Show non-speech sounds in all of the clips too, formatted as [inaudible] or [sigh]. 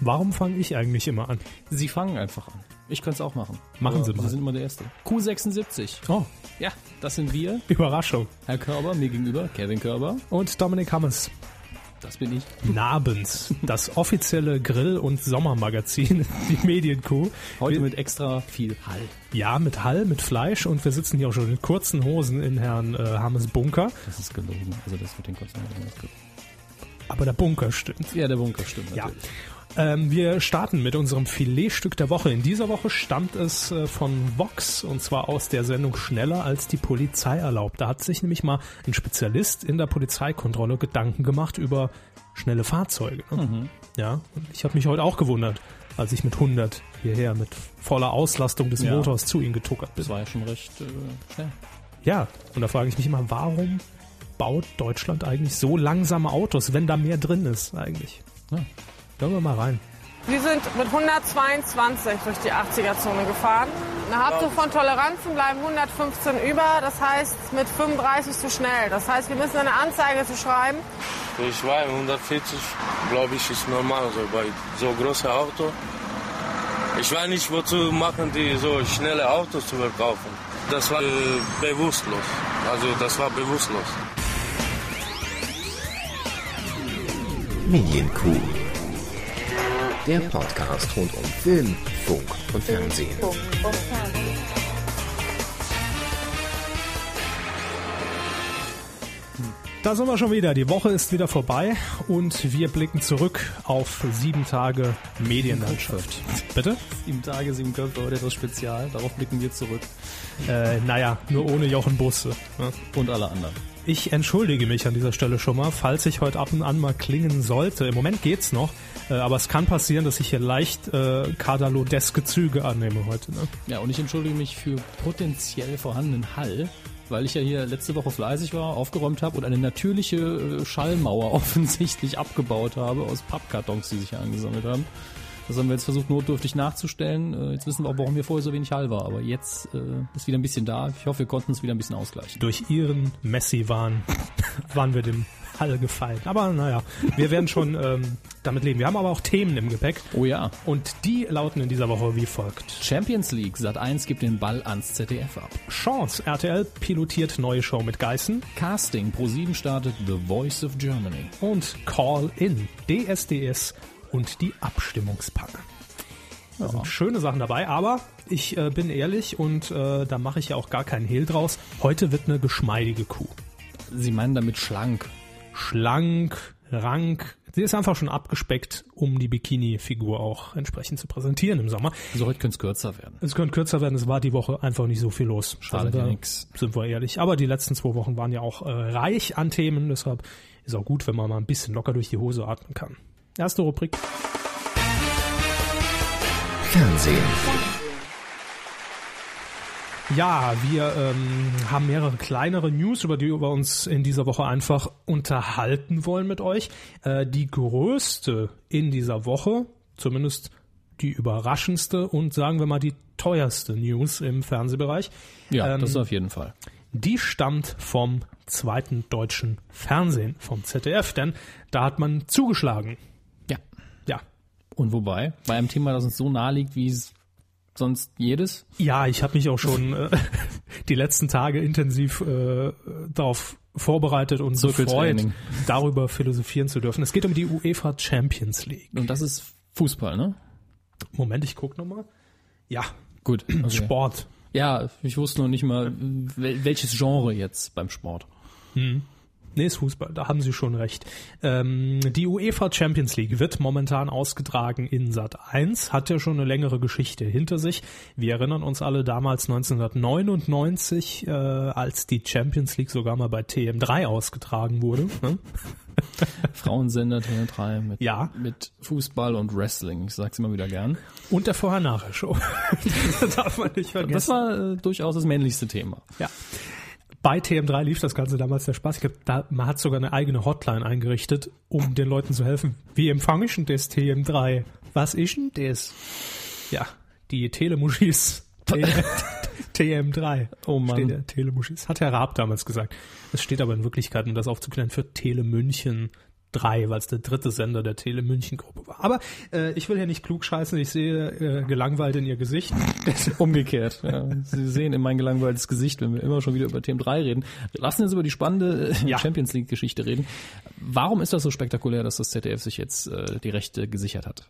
Warum fange ich eigentlich immer an? Sie fangen einfach an. Ich könnte es auch machen. Machen Sie mal. Sie sind immer der Erste. Q76. Oh, Ja, das sind wir. Überraschung. Herr Körber, mir gegenüber, Kevin Körber. Und Dominik Hammers. Das bin ich. Nabends, das offizielle Grill- und Sommermagazin, [laughs] die Medienkuh. Heute Wir- mit extra viel Hall. Ja, mit Hall, mit Fleisch und wir sitzen hier auch schon in kurzen Hosen in Herrn äh, Hammes Bunker. Das ist gelogen. Also das mit den kurzen Haaren ist gelogen. Aber der Bunker stimmt. Ja, der Bunker stimmt Ja. Ähm, wir starten mit unserem Filetstück der Woche. In dieser Woche stammt es äh, von Vox und zwar aus der Sendung Schneller als die Polizei erlaubt. Da hat sich nämlich mal ein Spezialist in der Polizeikontrolle Gedanken gemacht über schnelle Fahrzeuge. Ne? Ja, und ich habe mich heute auch gewundert, als ich mit 100 hierher mit voller Auslastung des Ja. Motors zu ihm getuckert bin. Das war ja schon recht äh, schnell. Ja, und da frage ich mich immer, warum baut Deutschland eigentlich so langsame Autos, wenn da mehr drin ist eigentlich? Ja. Hören wir mal rein. Wir sind mit 122 durch die 80er-Zone gefahren. Nach Abzug von Toleranzen bleiben 115 über, das heißt mit 35 zu schnell. Das heißt, wir müssen eine Anzeige zu schreiben. Ich war 140, glaube ich, ist normal so bei so großem Auto. Ich weiß nicht, wozu machen die so schnelle Autos zu verkaufen. Das war äh, bewusstlos. Also das war bewusstlos. Medienkuh. Der Podcast rund um Film, Funk und Fernsehen. Da sind wir schon wieder. Die Woche ist wieder vorbei und wir blicken zurück auf sieben Tage Medienlandschaft. Bitte? Sieben Tage, sieben Köpfe, heute etwas Spezial. Darauf blicken wir zurück. Äh, naja, nur ohne Jochen Busse. Und alle anderen. Ich entschuldige mich an dieser Stelle schon mal, falls ich heute ab und an mal klingen sollte. Im Moment geht's noch, äh, aber es kann passieren, dass ich hier leicht äh, kadalodeske Züge annehme heute. Ne? Ja, und ich entschuldige mich für potenziell vorhandenen Hall, weil ich ja hier letzte Woche fleißig war, aufgeräumt habe und eine natürliche äh, Schallmauer [laughs] offensichtlich abgebaut habe aus Pappkartons, die sich hier angesammelt haben. Das haben wir jetzt versucht notdürftig nachzustellen. Äh, Jetzt wissen wir auch, warum hier vorher so wenig Hall war. Aber jetzt äh, ist wieder ein bisschen da. Ich hoffe, wir konnten es wieder ein bisschen ausgleichen. Durch ihren Messi-Wahn [laughs] waren wir dem Hall gefallen. Aber naja, wir werden schon ähm, damit leben. Wir haben aber auch Themen im Gepäck Oh ja. und die lauten in dieser Woche wie folgt. Champions League. Sat 1 gibt den Ball ans ZDF ab. Chance, RTL pilotiert neue Show mit Geißen Casting. Pro7 startet The Voice of Germany. und Call In, DSDS und die Abstimmungspanne. Da sind schöne Sachen dabei, aber ich äh, bin ehrlich und äh, da mache ich ja auch gar keinen Hehl draus. Heute wird eine geschmeidige Kuh. Sie meinen damit schlank. Schlank, rank. Sie ist einfach schon abgespeckt, um die Bikini-Figur auch entsprechend zu präsentieren im Sommer. Also heute könnte es kürzer werden. Es könnte kürzer werden, es war die Woche einfach nicht so viel los. Schadet Da ja sind wir- nix. Sind wir ehrlich. Aber die letzten zwei Wochen waren ja auch äh, reich an Themen, deshalb ist auch gut, wenn man mal ein bisschen locker durch die Hose atmen kann. Erste Rubrik. Fernsehen. Ja, wir ähm, haben mehrere kleinere News, über die wir uns in dieser Woche einfach unterhalten wollen mit euch. Äh, die größte in dieser Woche, zumindest die überraschendste und sagen wir mal die teuerste News im Fernsehbereich, Ja, Ähm, das auf jeden Fall. die stammt vom zweiten deutschen Fernsehen, vom ZDF, denn da hat man zugeschlagen. Und wobei, bei einem Thema, das uns so nahe liegt wie es sonst jedes, Ja, ich habe mich auch schon äh, [laughs] die letzten Tage intensiv äh, darauf vorbereitet und gefreut, darüber philosophieren zu dürfen. Es geht um die UEFA Champions League. und das ist Fußball, ne? Moment, ich guck noch mal. Ja, Gut. [clears throat] Okay. Sport. Ja, ich wusste noch nicht mal, wel welches Genre jetzt beim Sport. Nee, ist Fußball, da haben Sie schon recht. Ähm, die UEFA Champions League wird momentan ausgetragen in Sat 1, hat ja schon eine längere Geschichte hinter sich. Wir erinnern uns alle damals 1999, äh, als die Champions League sogar mal bei TM3 ausgetragen wurde. Ne? [laughs] Frauensender TL3 mit, Ja. mit Fußball und Wrestling. Ich sag's immer wieder gern. Und der Vorher-Nachher-Show. [laughs] das darf man nicht vergessen. Das war äh, durchaus das männlichste Thema. ja. Bei TM3 lief das Ganze damals der Spaß. Ich glaub, da, man hat sogar eine eigene Hotline eingerichtet, um den Leuten zu helfen. Wie empfange ich denn das TM3? Was ist denn das? Ja, die Telemuschis. [laughs] T- TM3. Oh Mann. Steht der Telemuschis. Hat Herr Raab damals gesagt. Es steht aber in Wirklichkeit, um das aufzuklären, für Tele München, drei, weil es der dritte Sender der Tele München Gruppe war. Aber äh, ich will hier nicht klug scheißen, ich sehe äh, gelangweilt in ihr Gesicht. [laughs] Umgekehrt. Ja. Sie sehen in mein gelangweiltes Gesicht, wenn wir immer schon wieder über Themen 3 reden. Lassen uns über die spannende äh, Ja. Champions League Geschichte reden. Warum ist das so spektakulär, dass das ZDF sich jetzt äh, die Rechte gesichert hat?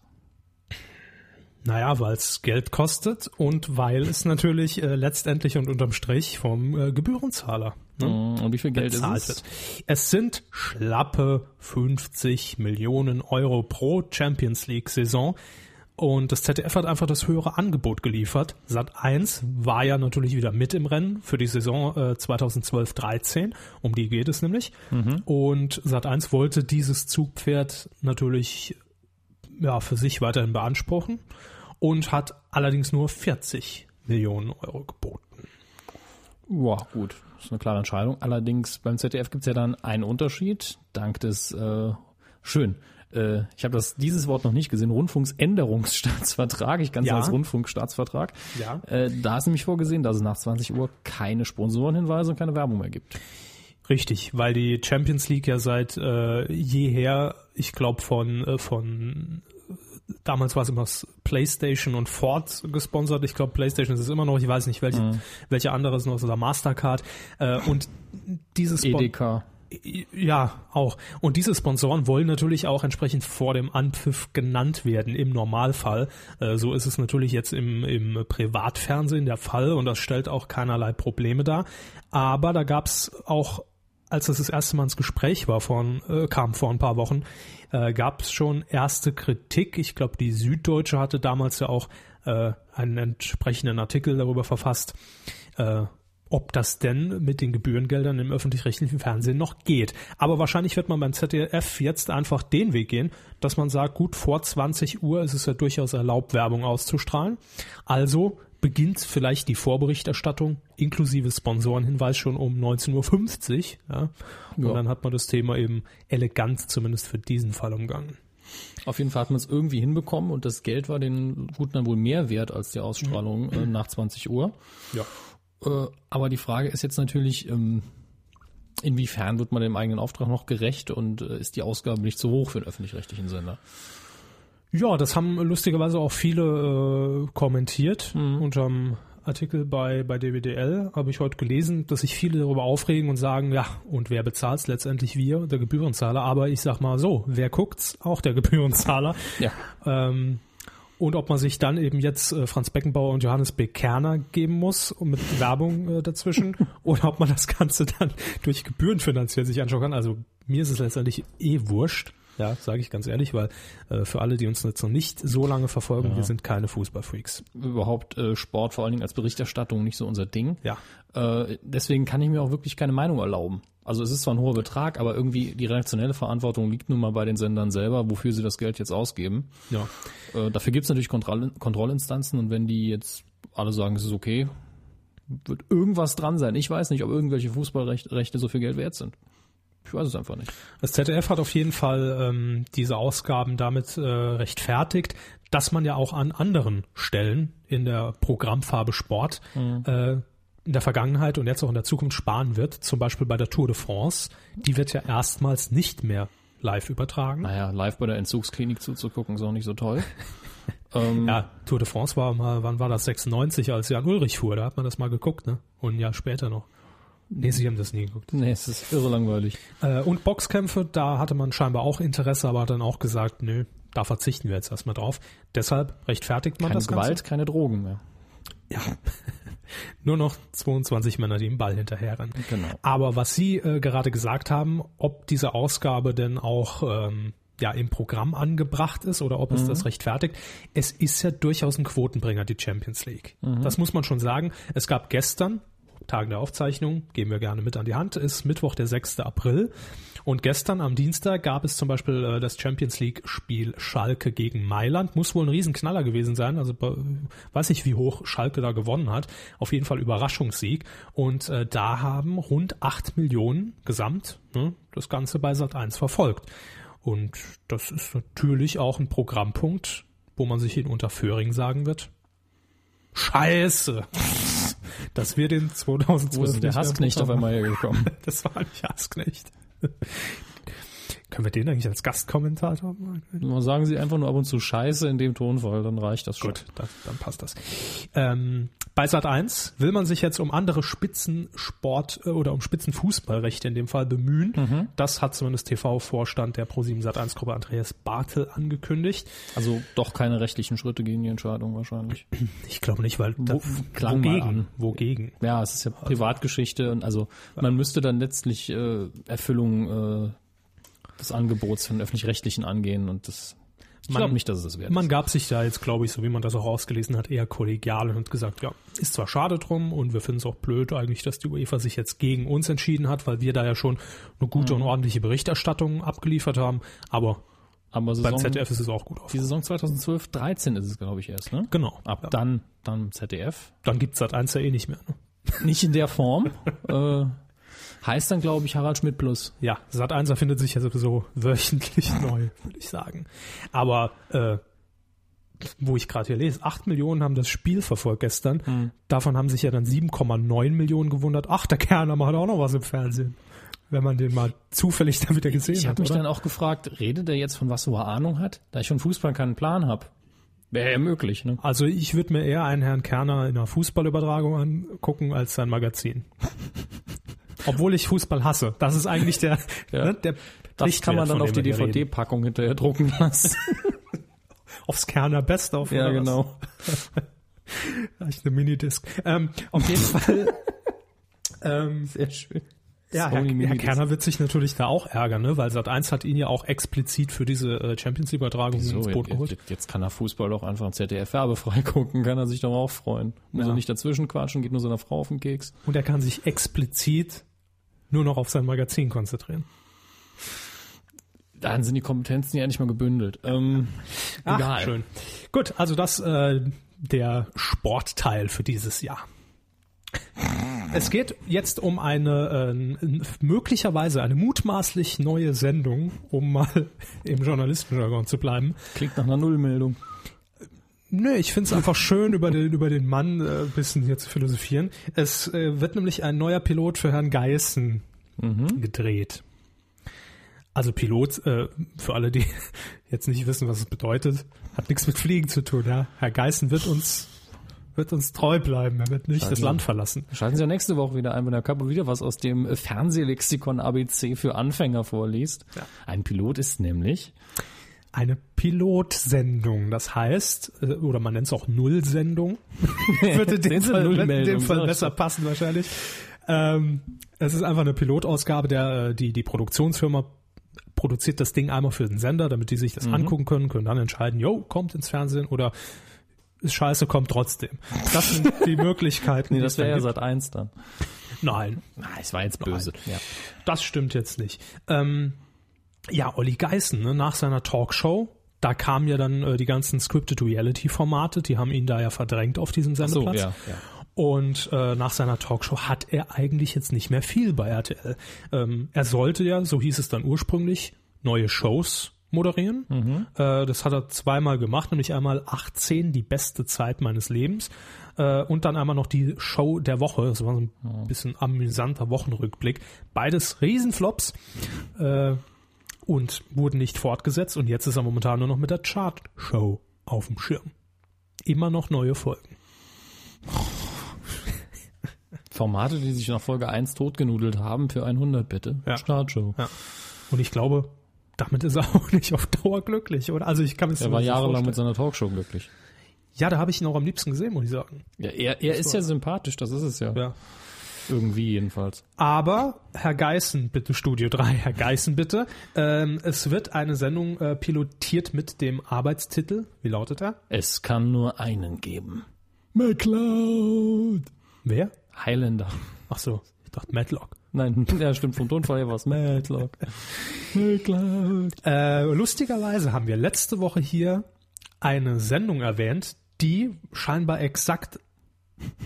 Naja, weil es Geld kostet und weil es natürlich äh, letztendlich und unterm Strich vom äh, Gebührenzahler ne, Und wie viel Geld ist es? wird. Es sind schlappe 50 Millionen Euro pro Champions League Saison. Und das ZDF hat einfach das höhere Angebot geliefert. Sat 1 war ja natürlich wieder mit im Rennen für die Saison äh, 2012-13. Um die geht es nämlich. Und Sat 1 wollte dieses Zugpferd natürlich ja, für sich weiterhin beanspruchen und hat allerdings nur 40 Millionen Euro geboten. Ja, gut. Das ist eine klare Entscheidung. Allerdings beim ZDF gibt es ja dann einen Unterschied, dank des äh, schön. Äh, ich habe das dieses Wort noch nicht gesehen, Rundfunksänderungsstaatsvertrag. Ich kann es Ja. als Rundfunkstaatsvertrag. Ja. Äh, da ist nämlich vorgesehen, dass es nach 20 Uhr keine Sponsorenhinweise und keine Werbung mehr gibt. Richtig, weil die Champions League ja seit äh, jeher, ich glaube von äh, von damals war es immer PlayStation und Ford gesponsert. Ich glaube PlayStation ist es immer noch. Ich weiß nicht welche welche andere ist noch oder Mastercard äh, und dieses EDK. Ja, auch. Und diese Sponsoren wollen natürlich auch entsprechend vor dem Anpfiff genannt werden, im Normalfall. Äh, so ist es natürlich jetzt im, im Privatfernsehen der Fall und das stellt auch keinerlei Probleme dar. Aber da gab's auch, als das das erste Mal ins Gespräch war, vor, äh, kam vor ein paar Wochen, äh, gab's schon erste Kritik. Ich glaube, die Süddeutsche hatte damals ja auch äh, einen entsprechenden Artikel darüber verfasst. Äh, ob das denn mit den Gebührengeldern im öffentlich-rechtlichen Fernsehen noch geht. Aber wahrscheinlich wird man beim ZDF jetzt einfach den Weg gehen, dass man sagt, gut, vor 20 Uhr ist es ja durchaus erlaubt, Werbung auszustrahlen. Also beginnt vielleicht die Vorberichterstattung inklusive Sponsorenhinweis schon um 19.50 Uhr. Ja? Und Ja. dann hat man das Thema eben elegant zumindest für diesen Fall umgangen. Auf jeden Fall hat man es irgendwie hinbekommen und das Geld war den Guten dann wohl mehr wert als die Ausstrahlung äh, nach 20 Uhr. Ja. Äh, aber die Frage ist jetzt natürlich, ähm, inwiefern wird man dem eigenen Auftrag noch gerecht und äh, ist die Ausgabe nicht zu hoch für einen öffentlich-rechtlichen Sender? Ja, das haben lustigerweise auch viele äh, kommentiert unterm Artikel bei, bei DWDL. Habe ich heute gelesen, dass sich viele darüber aufregen und sagen, ja, und wer bezahlt's? Letztendlich wir, der Gebührenzahler. Aber ich sag mal so, wer guckt's? Auch der [laughs] Gebührenzahler. Ja. Ähm, und ob man sich dann eben jetzt äh, Franz Beckenbauer und Johannes B. Kerner geben muss und mit Werbung äh, dazwischen [laughs] oder ob man das Ganze dann [laughs] durch Gebühren finanziell sich anschauen kann. Also mir ist es letztendlich eh wurscht. Ja, sage ich ganz ehrlich, weil äh, für alle, die uns jetzt noch nicht so lange verfolgen, wir sind keine Fußballfreaks. Überhaupt äh, Sport vor allen Dingen als Berichterstattung nicht so unser Ding. Ja. Äh, deswegen kann ich mir auch wirklich keine Meinung erlauben. Also es ist zwar ein hoher Betrag, aber irgendwie die redaktionelle Verantwortung liegt nun mal bei den Sendern selber, wofür sie das Geld jetzt ausgeben. Ja. Äh, dafür gibt es natürlich Kontroll Kontrollinstanzen und wenn die jetzt alle sagen, es ist okay, wird irgendwas dran sein. Ich weiß nicht, ob irgendwelche Fußballrechte so viel Geld wert sind. Ich weiß es einfach nicht. Das ZDF hat auf jeden Fall ähm, diese Ausgaben damit äh, rechtfertigt, dass man ja auch an anderen Stellen in der Programmfarbe Sport äh, in der Vergangenheit und jetzt auch in der Zukunft sparen wird. Zum Beispiel bei der Tour de France. Die wird ja erstmals nicht mehr live übertragen. Naja, live bei der Entzugsklinik zuzugucken ist auch nicht so toll. [laughs] ähm, Ja, Tour de France war mal, wann war das? 96, als Jan Ulrich fuhr. Da hat man das mal geguckt, ne? Und ein Jahr später noch. Nee, Sie haben das nie geguckt. Nee, es ist irre langweilig. Äh, und Boxkämpfe, da hatte man scheinbar auch Interesse, aber hat dann auch gesagt, nö, da verzichten wir jetzt erstmal drauf. Deshalb rechtfertigt man Keine das Gewalt, Ganze. keine Drogen mehr. Ja. [laughs] Nur noch 22 Männer, die im Ball hinterherrennen. Genau. Aber was Sie äh, gerade gesagt haben, ob diese Ausgabe denn auch ähm, ja im Programm angebracht ist oder ob es das rechtfertigt, es ist ja durchaus ein Quotenbringer, die Champions League. Das muss man schon sagen. Es gab gestern, Tagen der Aufzeichnung, geben wir gerne mit an die Hand, ist Mittwoch, der 6. April. Und gestern am Dienstag gab es zum Beispiel äh, das Champions League-Spiel Schalke gegen Mailand. Muss wohl ein Riesenknaller gewesen sein. Also äh, weiß nicht, wie hoch Schalke da gewonnen hat. Auf jeden Fall Überraschungssieg. Und äh, da haben rund acht Millionen gesamt ne, das Ganze bei Sat 1 verfolgt. Und das ist natürlich auch ein Programmpunkt, wo man sich in Unterföhring sagen wird. Scheiße! Dass wir den 2012 Wo ist der Hassknecht auf einmal hergekommen? [laughs] das war nicht Hassknecht. Können wir den eigentlich als Gastkommentator machen? Sagen Sie einfach nur ab und zu Scheiße in dem Tonfall, dann reicht das schon. Gut, das, dann passt das. Ähm, bei Sat 1 will man sich jetzt um andere Spitzensport äh, oder um Spitzenfußballrechte in dem Fall bemühen. Das hat zumindest TV-Vorstand der Pro7 Sat 1 Gruppe Andreas Bartel angekündigt. Also doch keine rechtlichen Schritte gegen die Entscheidung wahrscheinlich. [clears throat] Ich glaube nicht, weil da, klang mal wogegen? an. Wogegen? Ja, es ist ja Privatgeschichte und also man müsste dann letztlich äh, Erfüllung äh, des Angebots von öffentlich-rechtlichen angehen und das ich Man- glaube nicht, dass es das wert Man ist. gab sich da jetzt, glaube ich, so wie man das auch ausgelesen hat, eher kollegial und hat gesagt, ja, ist zwar schade drum und wir finden es auch blöd eigentlich, dass die UEFA sich jetzt gegen uns entschieden hat, weil wir da ja schon eine gute und ordentliche Berichterstattung abgeliefert haben, aber Aber beim Saison, ZDF ist es auch gut die aufgehoben. Saison 2012, 13 ist es, glaube ich, erst, ne? Genau. Ab ja. dann, dann ZDF. Dann gibt's Sat 1 ja eh nicht mehr. Ne? Nicht in der Form. [laughs] äh, heißt dann, glaube ich, Harald Schmidt Plus. Ja, Sat 1 erfindet sich ja sowieso wöchentlich [laughs] neu, würde ich sagen. Aber äh, wo ich gerade hier lese, 8 Millionen haben das Spiel verfolgt gestern. Hm. Davon haben sich ja dann 7,9 Millionen gewundert. Ach, der Kerner macht auch noch was im Fernsehen. Wenn man den mal zufällig dann wieder gesehen Ich hat. habe mich oder? dann auch gefragt, redet er jetzt von was, wo er Ahnung hat? Da ich von Fußball keinen Plan habe. Wäre ja möglich, ne? also ich würde mir eher einen Herrn Kerner in einer Fußballübertragung angucken als sein Magazin. Obwohl ich Fußball hasse. Das ist eigentlich der, [laughs] Ja. ne, der Das kann man dann auf die. DVD-Packung hinterher drucken lassen. [laughs] Aufs Kerner Best auf. ja, genau. [laughs] Vielleicht eine Minidisc. Ähm, auf jeden Fall. ähm, Sehr schön. ja, Herr, Herr. Kerner wird sich natürlich da auch ärgern, ne? weil Sat1 hat ihn ja auch explizit für diese äh, Champions League-Übertragung So, ins Boot geholt. jetzt, jetzt kann er Fußball doch einfach ZDF werbefrei gucken, kann er sich doch auch freuen. Muss Ja. er nicht dazwischen quatschen, geht nur seiner Frau auf den Keks. Und er kann sich explizit nur noch auf sein Magazin konzentrieren. Dann sind die Kompetenzen ja nicht mal gebündelt. Ähm, Ach, egal. schön. Gut, also das äh, der Sportteil für dieses Jahr. Es geht jetzt um eine äh, möglicherweise eine mutmaßlich neue Sendung, um mal [laughs] im Journalistenjargon zu bleiben. Klingt nach einer Nullmeldung. Nö, ich finde es einfach schön, über den, über den Mann äh, ein bisschen hier zu philosophieren. Es äh, wird nämlich ein neuer Pilot für Herrn Geißen gedreht. Also Pilot, äh, für alle, die [laughs] jetzt nicht wissen, was es bedeutet, hat nichts mit Fliegen zu tun. Ja? Herr Geißen wird uns, wird uns treu bleiben. Er wird nicht das Also- Land verlassen. Schalten Sie ja nächste Woche wieder ein, wenn der Kapo wieder was aus dem Fernsehlexikon ABC für Anfänger vorliest. Ein Pilot ist nämlich Eine Pilotsendung, das heißt, äh, oder man nennt es auch Nullsendung. [laughs] Würde dem Fall, dem Fall besser passen wahrscheinlich. Ähm, es ist einfach eine Pilotausgabe, der äh, die die Produktionsfirma produziert das Ding einmal für den Sender, damit die sich Mhm. das angucken können, können dann entscheiden, jo, kommt ins Fernsehen oder ist scheiße, kommt trotzdem. Das sind die [laughs] Möglichkeiten. Nee, das wäre ja Sat 1 dann. Nein, Ah, es war jetzt böse. Ja. das stimmt jetzt nicht. Ähm, ja, Olli Geißen, ne, nach seiner Talkshow, da kamen ja dann äh, die ganzen Scripted Reality Formate, die haben ihn da ja verdrängt auf diesem So, Sendeplatz. ja, ja. Und äh, nach seiner Talkshow hat er eigentlich jetzt nicht mehr viel bei RTL. Ähm, er sollte ja, so hieß es dann ursprünglich, neue Shows moderieren. Äh, das hat er zweimal gemacht, nämlich einmal 18, die beste Zeit meines Lebens. Äh, und dann einmal noch die Show der Woche. Das war so ein bisschen amüsanter Wochenrückblick. Beides Riesenflops. Äh, und wurden nicht fortgesetzt. Und jetzt ist er momentan nur noch mit der Chart-Show auf dem Schirm. Immer noch neue Folgen. Formate, die sich nach Folge 1 totgenudelt haben für 100 bitte. Ja. Startshow. Ja. Und ich glaube, damit ist er [laughs] auch nicht auf Dauer glücklich, oder? Also ich kann das Er war jahrelang mit seiner Talkshow glücklich. Ja, da habe ich ihn auch am liebsten gesehen, muss ich sagen. Ja, er, er ist ja sympathisch, das ist es ja. Ja. Irgendwie jedenfalls. Aber Herr Geißen, bitte Studio 3, Herr Geißen, bitte. Ähm, es wird eine Sendung äh, pilotiert mit dem Arbeitstitel. Wie lautet er? Es kann nur einen geben. McCloud. Wer? Highlander. Ach so, ich dachte Matlock. Nein, [laughs] ja stimmt, vom Tonfall her war es Matlock. McCloud. Äh, lustigerweise haben wir letzte Woche hier eine Sendung erwähnt, die scheinbar exakt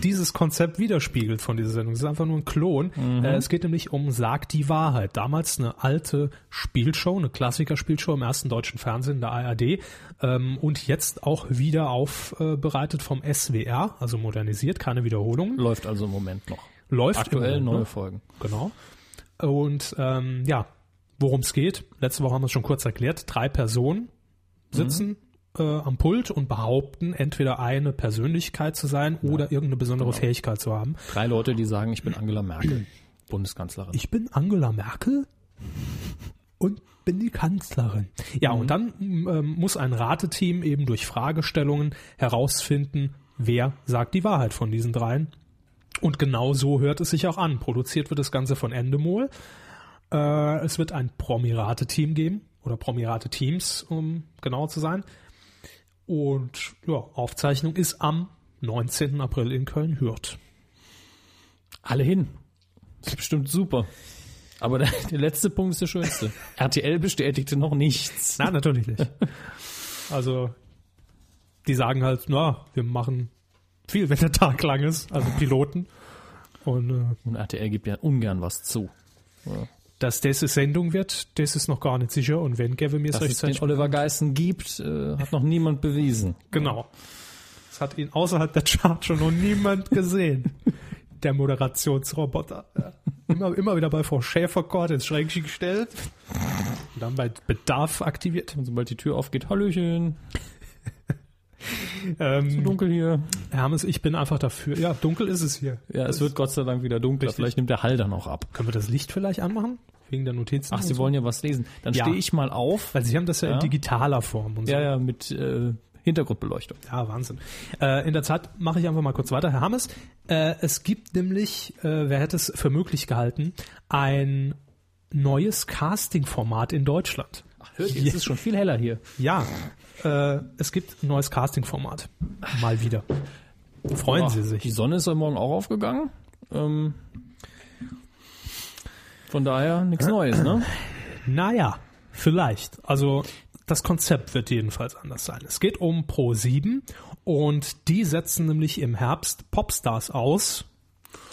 dieses Konzept widerspiegelt von dieser Sendung. Es ist einfach nur ein Klon. Äh, es geht nämlich um Sag die Wahrheit. Damals eine alte Spielshow, eine Klassikerspielshow im ersten deutschen Fernsehen der ARD ähm, und jetzt auch wieder aufbereitet vom SWR, also modernisiert, keine Wiederholung. Läuft also im Moment noch. Läuft Aktuell Moment, neue ne? Folgen. Genau. Und ähm, ja, worum es geht. Letzte Woche haben wir es schon kurz erklärt. Drei Personen sitzen äh, am Pult und behaupten, entweder eine Persönlichkeit zu sein oder irgendeine besondere Fähigkeit zu haben. Drei Leute, die sagen, ich bin Angela Merkel, [clears throat] Bundeskanzlerin. Ich bin Angela Merkel und bin die Kanzlerin. Ja, und dann ähm, muss ein Rateteam eben durch Fragestellungen herausfinden, wer sagt die Wahrheit von diesen dreien. Und genau so hört es sich auch an. Produziert wird das Ganze von Endemol. Äh, es wird ein Promirate-Team geben oder Promirate-Teams, um genauer zu sein. Und ja, Aufzeichnung ist am 19. April in Köln-Hürth. Alle hin. Das ist bestimmt super. Aber [laughs] der, der letzte Punkt ist der schönste. RTL bestätigte noch nichts. Nein, natürlich nicht. [laughs] Also, die sagen halt, na, wir machen viel, wenn der Tag lang ist, also Piloten. Und äh, Und RTL gibt ja ungern was zu. Dass das eine Sendung wird, das ist noch gar nicht sicher. Und wenn Gavin mir es Dass es den rechtzeitig... Oliver Geissen gibt, äh, hat noch niemand bewiesen. Genau. Das hat ihn außerhalb der Chart schon noch niemand gesehen. Der Moderationsroboter. Ja. Immer, immer wieder bei Frau Schäferkort ins Schränkchen gestellt. Und dann bei Bedarf aktiviert. Und sobald die Tür aufgeht, Hallöchen, [laughs] Ähm, dunkel hier. Hermes, ich bin einfach dafür. Ja, dunkel ist es hier. Ja, es wird Gott sei Dank wieder dunkler. Richtig. Vielleicht nimmt der Hall dann auch ab. Können wir das Licht vielleicht anmachen? Wegen der Notizen? Ach, Sie so? wollen ja was lesen. Dann Ja. stehe ich mal auf. Weil Sie haben das ja, Ja. in digitaler Form und so. Ja, ja, mit äh, Hintergrundbeleuchtung. Ja, Wahnsinn. Äh, in der Zeit mache ich einfach mal kurz weiter. Herr Hammes, äh, es gibt nämlich, äh, wer hätte es für möglich gehalten, ein neues Casting-Format in Deutschland. Ach, hört ihr, es ist schon viel heller hier. Ja, äh, es gibt ein neues Casting-Format. Mal wieder. Freuen Sie Die sich. Sonne ist ja morgen auch aufgegangen. Ähm, von daher nichts Neues, ne? [clears throat] Naja, vielleicht. Also das Konzept wird jedenfalls anders sein. Es geht um Pro7 und die setzen nämlich im Herbst Popstars aus.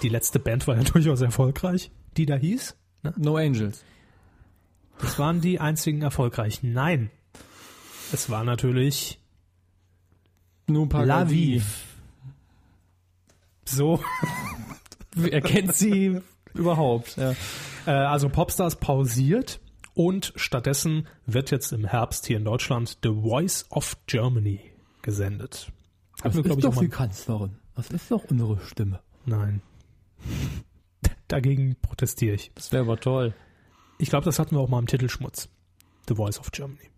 Die letzte Band war ja [laughs] durchaus erfolgreich, die da hieß. Ne? No Angels. Das waren die einzigen erfolgreichen. Nein. Es war natürlich Nur La Vive. So. Wer [laughs] kennt sie überhaupt? Ja. Äh, also Popstars pausiert und stattdessen wird jetzt im Herbst hier in Deutschland The Voice of Germany gesendet. Glaub ich, auch mal- Kanzlerin. Das ist doch unsere Stimme. Nein. Dagegen protestiere ich. Das wäre aber toll. Ich glaube, das hatten wir auch mal im Titelschmutz. The Voice of Germany.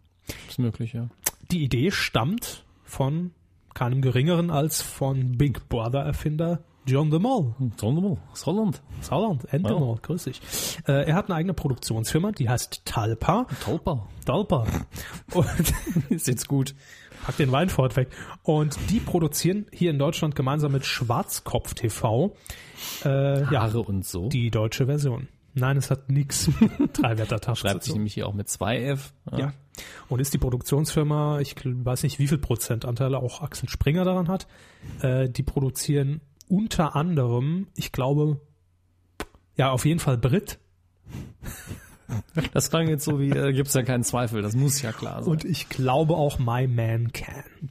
Ist möglich, ja. Die Idee stammt von keinem geringeren als von Big Brother Erfinder John de Mol. Sondermal, aus Holland. aus Holland, Endemol, grüß dich. Äh, er hat eine eigene Produktionsfirma, die heißt Talpa. Tauper. Talpa. [laughs] Und [laughs] Ist jetzt gut. pack den Wein fort weg. Und die produzieren hier in Deutschland gemeinsam mit Schwarzkopf TV äh, ja, Haare und so. die deutsche Version. Nein, es hat nix. [laughs] Drei Wettertaschen. Schreibt sich nämlich hier auch mit 2F. Ja. Und ist die Produktionsfirma, ich weiß nicht, wie viel Prozentanteile auch Axel Springer daran hat, äh, die produzieren unter anderem, ich glaube, ja, auf jeden Fall Brit Das klang jetzt so wie, äh, gibt's ja keinen Zweifel, das muss ja klar sein. und ich glaube auch My Man Can.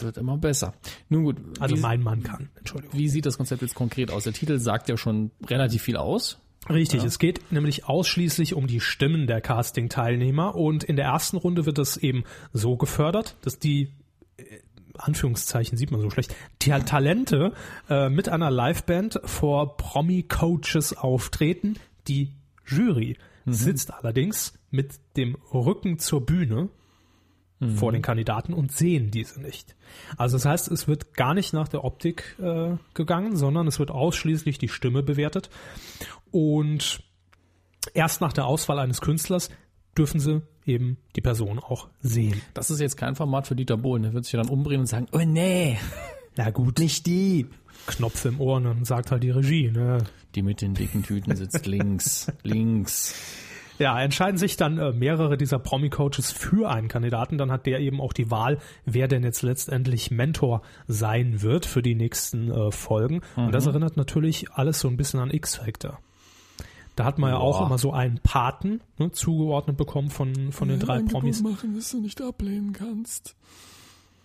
wird immer besser. Nun gut, Also wie, mein Mann kann, Entschuldigung. wie sieht das Konzept jetzt konkret aus? Der Titel sagt ja schon relativ viel aus. Richtig, es geht nämlich ausschließlich um die Stimmen der Casting-Teilnehmer und in der ersten Runde wird das eben so gefördert, dass die äh, Anführungszeichen sieht man so schlecht, die Talente äh, mit einer Liveband vor Promi-Coaches auftreten. Die Jury sitzt allerdings mit dem Rücken zur Bühne vor den Kandidaten und sehen diese nicht. Also das heißt, es wird gar nicht nach der Optik äh, gegangen, sondern es wird ausschließlich die Stimme bewertet. Und erst nach der Auswahl eines Künstlers dürfen sie eben die Person auch sehen. Das ist jetzt kein Format für Dieter Bohlen. Der wird sich ja dann umdrehen und sagen, oh nee, [laughs] Na gut, nicht die. Knopf im Ohr und dann sagt halt die Regie. Ne? Die mit den dicken Tüten sitzt links, [laughs] links. Ja, entscheiden sich dann äh, mehrere dieser Promi-Coaches für einen Kandidaten, dann hat der eben auch die Wahl, wer denn jetzt letztendlich Mentor sein wird für die nächsten äh, Folgen. Und das erinnert natürlich alles so ein bisschen an X-Factor. Da hat man ja auch Boah. immer so einen Paten ne, zugeordnet bekommen von, von den drei Promis. machen, dass du nicht ablehnen kannst.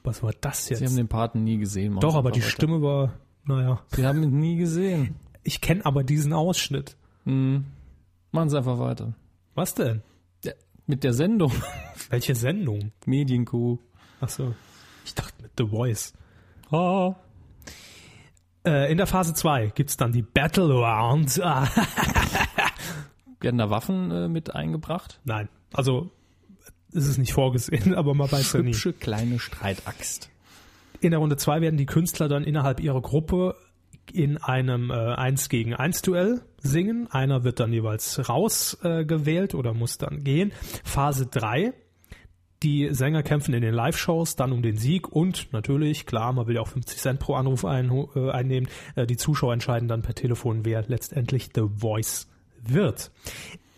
Was war das jetzt? Sie haben den Paten nie gesehen. Machen Doch, aber die weiter. Stimme war, naja. Sie haben ihn nie gesehen. Ich kenne aber diesen Ausschnitt. Machen Sie einfach weiter. Was denn? Mit der Sendung. [laughs] Welche Sendung? Medienkuh. Ach so. Ich dachte mit The Voice. Ah. Äh, in der Phase 2 gibt's dann die Battle Round. Ah, [laughs] Werden da Waffen äh, mit eingebracht? Nein, also es ist nicht vorgesehen, [laughs] aber man weiß ja nie. Hübsche kleine Streitaxt. In der Runde 2 werden die Künstler dann innerhalb ihrer Gruppe in einem äh, 1 gegen 1 Duell singen. Einer wird dann jeweils rausgewählt äh, oder muss dann gehen. Phase 3. Die Sänger kämpfen in den Live-Shows dann um den Sieg und natürlich, klar, man will ja auch 50 Cent pro Anruf ein, äh, einnehmen. Äh, die Zuschauer entscheiden dann per Telefon, wer letztendlich The Voice wird.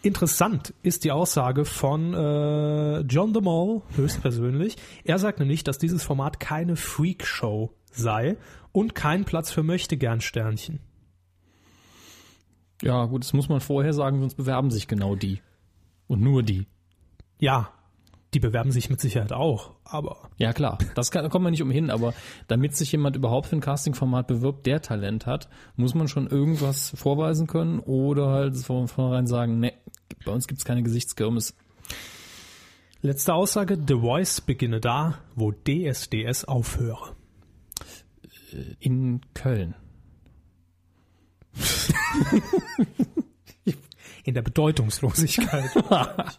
Interessant ist die Aussage von äh, John de Mol höchstpersönlich. Er sagt nämlich, dass dieses Format keine Freak-Show sei und kein Platz für Möchtegern-Sternchen. Ja, gut, das muss man vorher sagen, sonst bewerben sich genau die. Und nur die. Ja, die bewerben sich mit Sicherheit auch, aber Ja, klar. Das kann, da kommt man nicht umhin, aber damit sich jemand überhaupt für ein Castingformat bewirbt, der Talent hat, muss man schon irgendwas vorweisen können oder halt von vornherein sagen, ne, bei uns gibt's keine Gesichtskirmes. letzte Aussage, The Voice beginne da, wo DSDS aufhöre. In Köln. [laughs] In der Bedeutungslosigkeit. [laughs]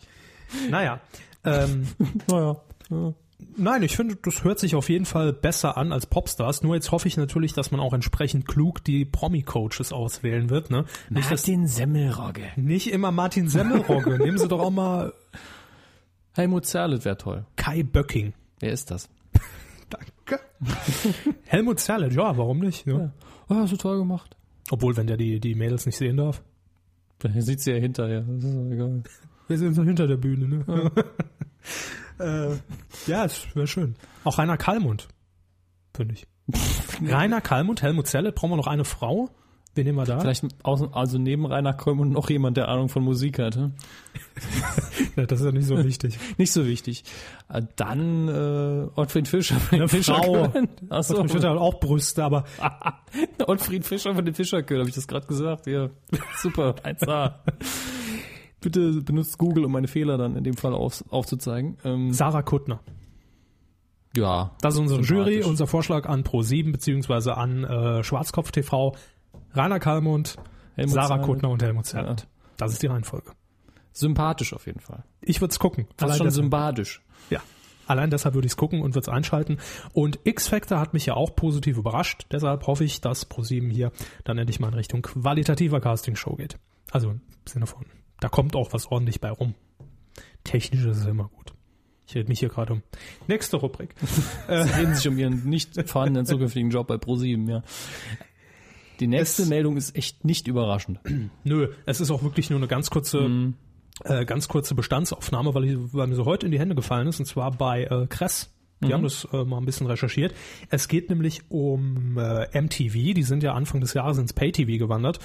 naja, ähm, [laughs] Naja. Ja. Nein, ich finde, das hört sich auf jeden Fall besser an als Popstars. Nur jetzt hoffe ich natürlich, dass man auch entsprechend klug die Promi-Coaches auswählen wird. Ne? Nicht, den Semmelrogge. nicht immer Martin Semmelrogge. Nehmen Sie doch auch mal Helmut Zerlett wäre toll. Kai Böcking. Wer ist das? [laughs] Helmut Zerlett, ja, warum nicht? Ne? Ja. Oh, hast du toll gemacht. Obwohl, wenn der die, die Mädels nicht sehen darf. Da sieht sie ja hinterher. Das ist doch egal. Wir sind so hinter der Bühne, ne? [laughs] äh, ja, es wäre schön. Auch Rainer Kallmund, finde ich. [laughs] Rainer Kallmund, Helmut Zerlett, brauchen wir noch eine Frau? Nehmen wir da? Vielleicht außen, also neben Rainer Köln noch jemand, der Ahnung von Musik hat. Hm? [laughs] Ja, das ist ja nicht so wichtig. [laughs] Nicht so wichtig. Äh, Dann äh, Ottfried Fischer von den. Fischerköhlen. Achso. Ich finde halt auch Brüste, aber [laughs] Ottfried Fischer von den Fischerköhlen, habe ich das gerade gesagt? Ja. Super, 1A. Bitte benutzt Google, um meine Fehler dann in dem Fall auf, aufzuzeigen. Ähm, Sarah Kuttner. ja. Das ist unsere. Jury, unser Vorschlag an Pro7 beziehungsweise an äh, Schwarzkopf TV. Rainer Kallmund, Helmut Sarah Zerlett. Kuttner und Helmut Zerlett. Ja. Das ist die Reihenfolge. Sympathisch auf jeden Fall. Ich würde es gucken. Allein schon sympathisch. Ja. Allein deshalb würde ich es gucken und würde es einschalten. Und X-Factor hat mich ja auch positiv überrascht. Deshalb hoffe ich, dass Pro7 hier dann endlich mal in Richtung qualitativer Castingshow geht. Also im Sinne von, da kommt auch was ordentlich bei rum. Technisch ist es immer gut. Ich rede mich hier gerade um. Nächste Rubrik. [laughs] Sie reden sich um ihren nicht vorhandenen zukünftigen Job bei ProSieben, ja. Die nächste Es- Meldung ist echt nicht überraschend. [clears throat] Nö, es ist auch wirklich nur eine ganz kurze, äh, ganz kurze Bestandsaufnahme, weil, ich, weil mir so heute in die Hände gefallen ist, und zwar bei äh, Kress. Die haben das äh, mal ein bisschen recherchiert. Es geht nämlich um äh, MTV, die sind ja Anfang des Jahres ins Pay-TV gewandert.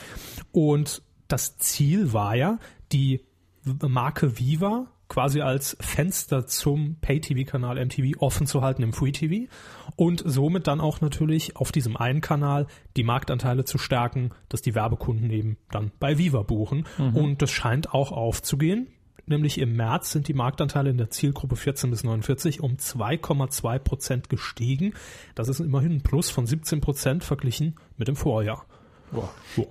Und das Ziel war ja, die Marke Viva quasi als Fenster zum Pay-TV-Kanal MTV offen zu halten im Free-TV und somit dann auch natürlich auf diesem einen Kanal die Marktanteile zu stärken, dass die Werbekunden eben dann bei Viva buchen. Und das scheint auch aufzugehen. Nämlich im März sind die Marktanteile in der Zielgruppe 14 bis 49 um 2,2 Prozent gestiegen. Das ist immerhin ein Plus von 17 Prozent verglichen mit dem Vorjahr. Boah.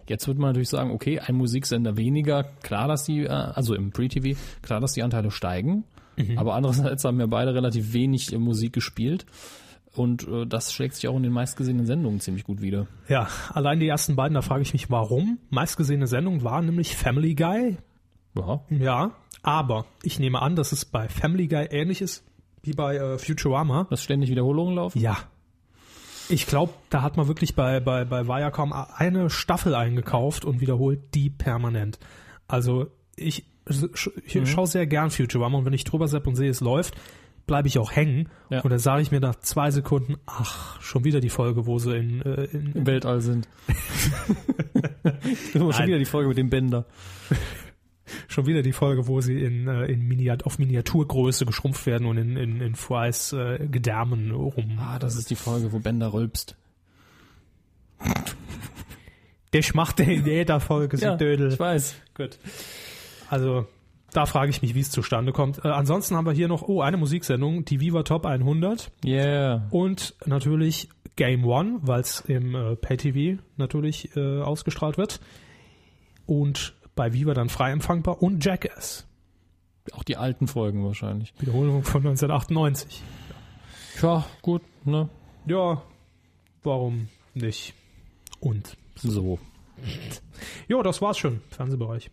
Jetzt wird man natürlich sagen, okay, ein Musiksender weniger, klar, dass die, äh, also im Pre-TV, klar, dass die Anteile steigen, aber andererseits haben ja beide relativ wenig äh, Musik gespielt und äh, das schlägt sich auch in den meistgesehenen Sendungen ziemlich gut wieder. Ja, allein die ersten beiden, da frage ich mich, warum. Meistgesehene Sendung war nämlich Family Guy. Ja, Ja, aber ich nehme an, dass es bei Family Guy ähnlich ist wie bei äh, Futurama. dass ständig Wiederholungen laufen. Ja. Ich glaube, da hat man wirklich bei, bei, bei Viacom eine Staffel eingekauft und wiederholt die permanent. Also ich, ich Mhm. schaue sehr gern Futurama und wenn ich drüber sepp und sehe, es läuft, bleibe ich auch hängen. Ja. Und dann sage ich mir nach zwei Sekunden, ach, schon wieder die Folge, wo sie in, äh, in, Im Weltall sind. [laughs] [laughs] schon wieder die Folge mit dem Bänder. [laughs] Schon wieder die Folge, wo sie in, äh, in Miniat auf Miniaturgröße geschrumpft werden und in, in, in Frys äh, Gedärmen rum. Ah, das ist die Folge, wo Bender rülpst. Das macht er in jeder Folge, so Dödel. ich weiß. Gut. Also, da frage ich mich, wie es zustande kommt. Äh, ansonsten haben wir hier noch, oh, eine Musiksendung, die Viva Top 100 Yeah. und natürlich Game One, weil es im äh, Pay-TV natürlich äh, ausgestrahlt wird und bei Viva dann frei empfangbar und Jackass, Auch die alten Folgen wahrscheinlich. Wiederholung von 1998. Ja, gut, ne? Ja, warum nicht? Und So. [laughs] ja, das war's schon, Fernsehbereich.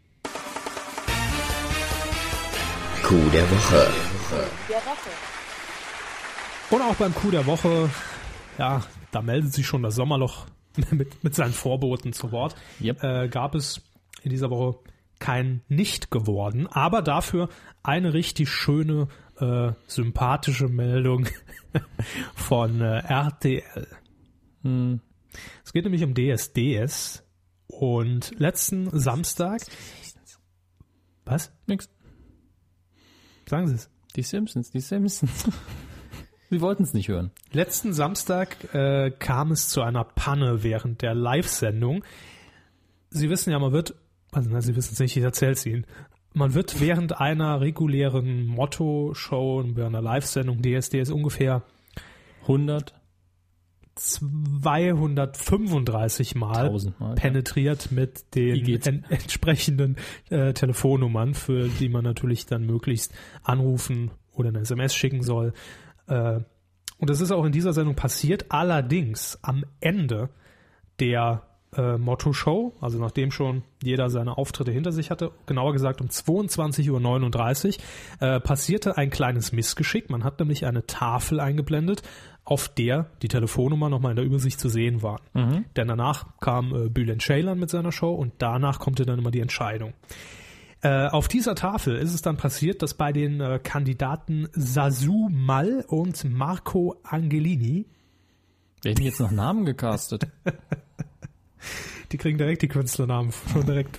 Coup der Woche. Und auch beim Coup der Woche, ja, da meldet sich schon das Sommerloch [laughs] mit, mit seinen Vorboten zu Wort. Yep. Äh, gab es in dieser Woche kein Nicht geworden, aber dafür eine richtig schöne, äh, sympathische Meldung [laughs] von äh, RTL. Es geht nämlich um DSDS und letzten Samstag. Was? Nix. Sagen Sie es. Die Simpsons, die Simpsons. [laughs] Sie wollten es nicht hören. Letzten Samstag äh, kam es zu einer Panne während der Live-Sendung. Sie wissen ja, man wird, also na, Sie wissen es nicht, ich erzähle es Ihnen. Man wird während einer regulären Motto-Show, während einer Live-Sendung DSDS ungefähr 100. 235 Mal, 1000 Mal, ja. penetriert mit Wie den en entsprechenden äh, Telefonnummern, für die man natürlich dann möglichst anrufen oder eine SMS schicken soll. Äh, und das ist auch in dieser Sendung passiert. Allerdings am Ende der äh, Motto-Show, also nachdem schon jeder seine Auftritte hinter sich hatte, genauer gesagt um 22.39 Uhr, äh, passierte ein kleines Missgeschick. Man hat nämlich eine Tafel eingeblendet, auf der die Telefonnummer nochmal in der Übersicht zu sehen waren. Denn danach kam äh, Bülent Ceylan mit seiner Show und danach kommt dann immer die Entscheidung. Äh, auf dieser Tafel ist es dann passiert, dass bei den äh, Kandidaten Sasu Mal und Marco Angelini, Werden jetzt nach Namen gecastet. [laughs] die kriegen direkt die Künstlernamen schon direkt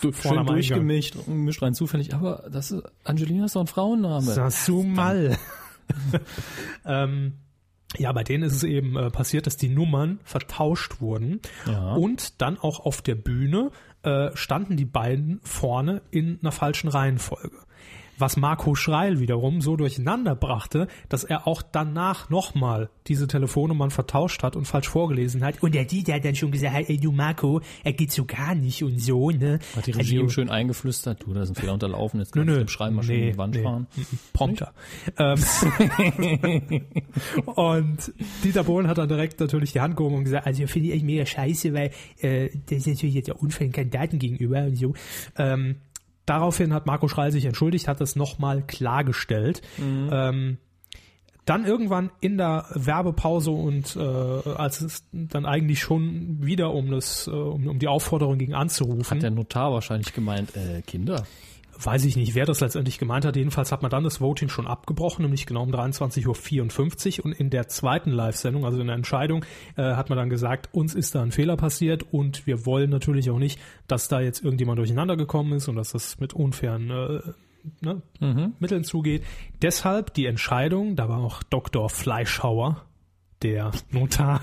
Du, vorne schön durchgemischt, mischt rein zufällig. Aber das ist, Angelina ist doch ein Frauenname. Sasu Mal. [laughs] ähm, ja, bei denen ist es eben äh, passiert, dass die Nummern vertauscht wurden Ja. und dann auch auf der Bühne äh, standen die beiden vorne in einer falschen Reihenfolge. Was Marco Schreil wiederum so durcheinander brachte, dass er auch danach nochmal diese Telefonnummern vertauscht hat und falsch vorgelesen hat. Und der Dieter hat dann schon gesagt, ey du Marco, er geht so gar nicht und so, ne? Hat die Regierung Also- schön eingeflüstert, du, da ist ein Fehler unterlaufen, jetzt Nö, kannst du nö. mit dem Schreibmaschinen in die Wand nee. fahren. [laughs] Prompter. Ähm, [laughs] und Dieter Bohlen hat dann direkt natürlich die Hand gehoben und gesagt, also finde ich echt mega scheiße, weil äh, das ist natürlich jetzt ja unfairen Kandidaten gegenüber und so. Ähm, daraufhin hat Marco Schreil sich entschuldigt, hat das nochmal klargestellt. Ähm, dann irgendwann in der Werbepause und äh, als es dann eigentlich schon wieder um das um, um die Aufforderung ging anzurufen. Hat der Notar wahrscheinlich gemeint, äh, Kinder. Weiß ich nicht, wer das letztendlich gemeint hat. Jedenfalls hat man dann das Voting schon abgebrochen, nämlich genau um 23.54 Uhr. Und in der zweiten Live-Sendung, also in der Entscheidung, äh, hat man dann gesagt, uns ist da ein Fehler passiert und wir wollen natürlich auch nicht, dass da jetzt irgendjemand durcheinander gekommen ist und dass das mit unfairen äh, ne, Mitteln zugeht. Deshalb die Entscheidung, da war auch Dr. Fleischhauer, der Notar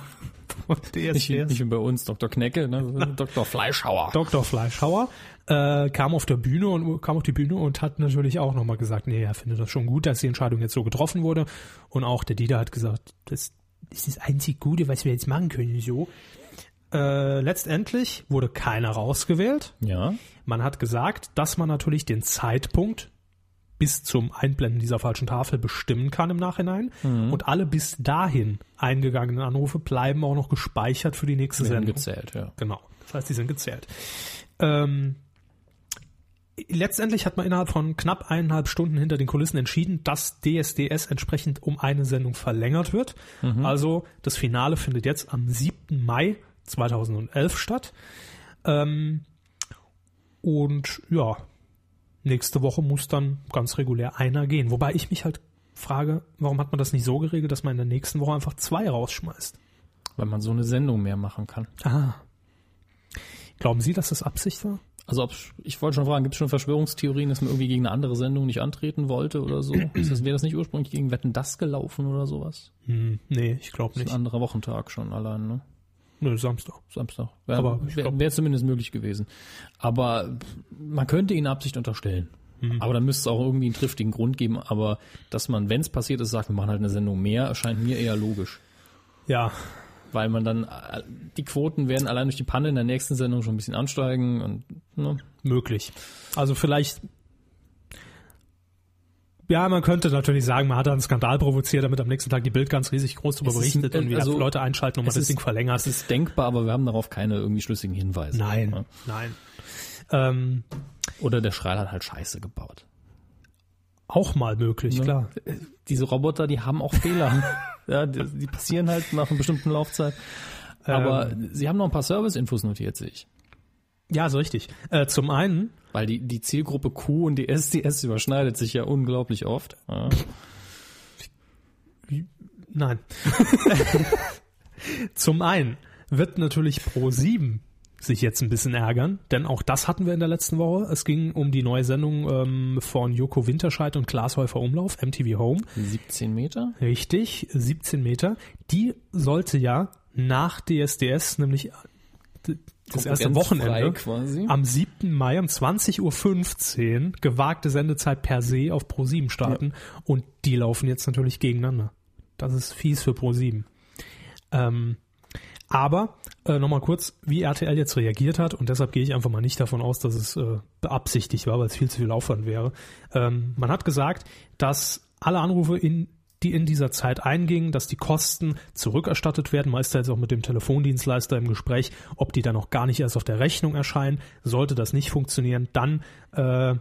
von Nicht, DSDS. nicht wie bei uns, Dr. Knecke, ne? [laughs] Dr. Fleischhauer. Dr. Fleischhauer äh, kam auf der Bühne und kam auf die Bühne und hat natürlich auch nochmal gesagt, nee, er findet das schon gut, dass die Entscheidung jetzt so getroffen wurde. Und auch der Dieter hat gesagt, das ist das einzig Gute, was wir jetzt machen können. So. Äh, letztendlich wurde keiner rausgewählt. Ja. Man hat gesagt, dass man natürlich den Zeitpunkt bis zum Einblenden dieser falschen Tafel bestimmen kann im Nachhinein. Und alle bis dahin eingegangenen Anrufe bleiben auch noch gespeichert für die nächste Sendung. gezählt, ja. Genau. Das heißt, die sind gezählt. Ähm, letztendlich hat man innerhalb von knapp eineinhalb Stunden hinter den Kulissen entschieden, dass DSDS entsprechend um eine Sendung verlängert wird. Also das Finale findet jetzt am 7. Mai 2011 statt. Ähm, und ja, nächste Woche muss dann ganz regulär einer gehen. Wobei ich mich halt frage, warum hat man das nicht so geregelt, dass man in der nächsten Woche einfach zwei rausschmeißt? Weil man so eine Sendung mehr machen kann. Ah. Glauben Sie, dass das Absicht war? Also ob, ich wollte schon fragen, gibt es schon Verschwörungstheorien, dass man irgendwie gegen eine andere Sendung nicht antreten wollte oder so? [clears throat] Ist das, wäre das nicht ursprünglich gegen Wetten das gelaufen oder sowas? Hm, nee, ich glaube Das ist nicht. ein anderer Wochentag schon allein, ne? Nö, Samstag. Samstag. Wäre Aber wär, wär zumindest möglich gewesen. Aber man könnte ihnen Absicht unterstellen. Aber dann müsste es auch irgendwie einen triftigen Grund geben. Aber dass man, wenn es passiert ist, sagt, wir machen halt eine Sendung mehr, erscheint mir eher logisch. Ja, Weil man dann, äh, die Quoten werden allein durch die Panne in der nächsten Sendung schon ein bisschen ansteigen und, ne? möglich. Also vielleicht. Ja, man könnte natürlich sagen, man hat da einen Skandal provoziert, damit am nächsten Tag die Bild ganz riesig groß darüber ist- berichtet und wieder also, Leute einschalten und man das ist- Ding verlängert. Es ist denkbar, aber wir haben darauf keine irgendwie schlüssigen Hinweise. nein, Ja. nein. Ähm, Oder der Schreil hat halt Scheiße gebaut. auch mal möglich, klar. Diese Roboter, die haben auch Fehler. [laughs] ja, die, die passieren halt nach einer bestimmten Laufzeit. Aber sie haben noch ein paar Service-Infos notiert, sehe ich. Ja, so richtig. Äh, zum einen, Weil die, die Zielgruppe Q und die SDS überschneidet sich ja unglaublich oft. Ja. nein. [laughs] zum einen wird natürlich Pro 7 sich jetzt ein bisschen ärgern, denn auch das hatten wir in der letzten Woche. Es ging um die neue Sendung ähm, von Joko Winterscheid und Klaas Häufer Umlauf, MTV Home. 17 Meter? Richtig, 17 Meter. Die sollte ja nach DSDS, nämlich d- das erste Wochenende, quasi. am 7. Mai um 20.15 Uhr gewagte Sendezeit per se auf Pro7 starten und die laufen jetzt natürlich gegeneinander. Das ist fies für Pro7. Ähm, aber äh, nochmal kurz, wie RTL jetzt reagiert hat, und deshalb gehe ich einfach mal nicht davon aus, dass es äh, beabsichtigt war, weil es viel zu viel Aufwand wäre. Ähm, man hat gesagt, dass alle Anrufe, in, die in dieser Zeit eingingen, dass die Kosten zurückerstattet werden. Man ist da jetzt auch mit dem Telefondienstleister im Gespräch, ob die dann auch gar nicht erst auf der Rechnung erscheinen. Sollte das nicht funktionieren, dann äh,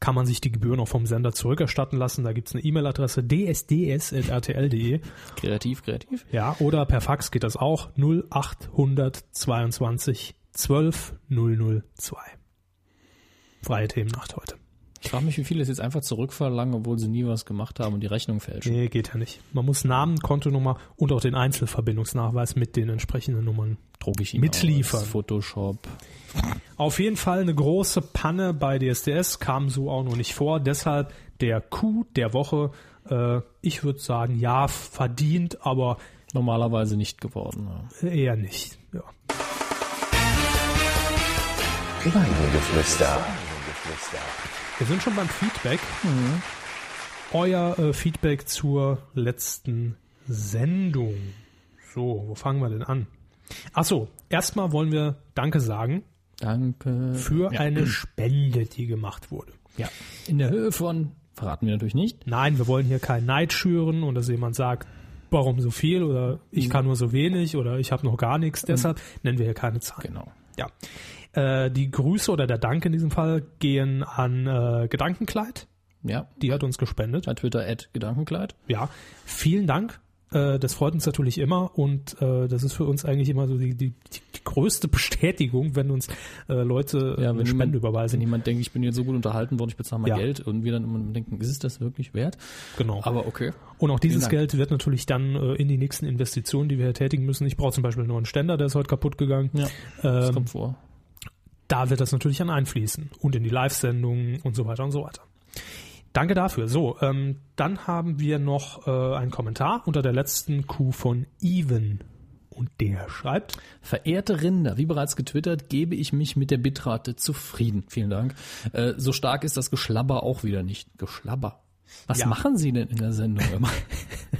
kann man sich die Gebühren auch vom Sender zurückerstatten lassen. Da gibt's eine E-Mail-Adresse dsds.rtl.de. Kreativ, kreativ. Ja, oder per Fax geht das auch 0822 12 002. Freie Themennacht heute. Ich frage mich, wie viele es jetzt einfach zurückverlangen, obwohl sie nie was gemacht haben und die Rechnung fälschen. Nee, geht ja nicht. Man muss Namen, Kontonummer und auch den Einzelverbindungsnachweis mit den entsprechenden Nummern Druck ich ihn Mitliefern. aus. Photoshop. Auf jeden Fall eine große Panne bei DSDS, kam so auch noch nicht vor. Deshalb der Coup der Woche. Äh, ich würde sagen, ja, verdient, aber Normalerweise nicht geworden. Ja. eher nicht. Ja. Weidengeflüster. Wir sind schon beim Feedback. Euer äh, Feedback zur letzten Sendung. So, wo fangen wir denn an? Ach so, erstmal wollen wir Danke sagen Danke. für eine Spende, die gemacht wurde. Ja. In der Höhe von, verraten wir natürlich nicht. Nein, wir wollen hier keinen Neid schüren und dass jemand sagt, warum so viel oder ich kann nur so wenig oder ich habe noch gar nichts. Deshalb nennen wir hier keine Zahlen. Genau. Ja. Äh, die Grüße oder der Dank in diesem Fall gehen an äh, Gedankenkleid. Ja. Die hat uns gespendet. Bei Twitter at Gedankenkleid. Ja, vielen Dank. Äh, Das freut uns natürlich immer und äh, das ist für uns eigentlich immer so die, die, die größte Bestätigung, wenn uns äh, Leute Ja, eine wenn Spende jemand, wenn überweisen. jemand denkt, ich bin jetzt so gut unterhalten worden, ich bezahle mal Ja. Geld und wir dann immer denken, ist es das wirklich wert? Genau. Aber okay. Und auch dieses. Geld wird natürlich dann äh, in die nächsten Investitionen, die wir tätigen müssen. Ich brauche zum Beispiel einen neuen Ständer, der ist heute kaputt gegangen. Ja, das Ähm, kommt vor. da wird das natürlich dann einfließen und in die Live-Sendungen und so weiter und so weiter. Danke dafür. So, ähm, dann haben wir noch äh, einen Kommentar unter der letzten Kuh von Even. Und der schreibt, Verehrte Rinder, wie bereits getwittert, gebe ich mich mit der Bitrate zufrieden. Vielen Dank. Äh, so stark ist das Geschlabber auch wieder nicht. Geschlabber. Was Ja. machen Sie denn in der Sendung immer? [laughs]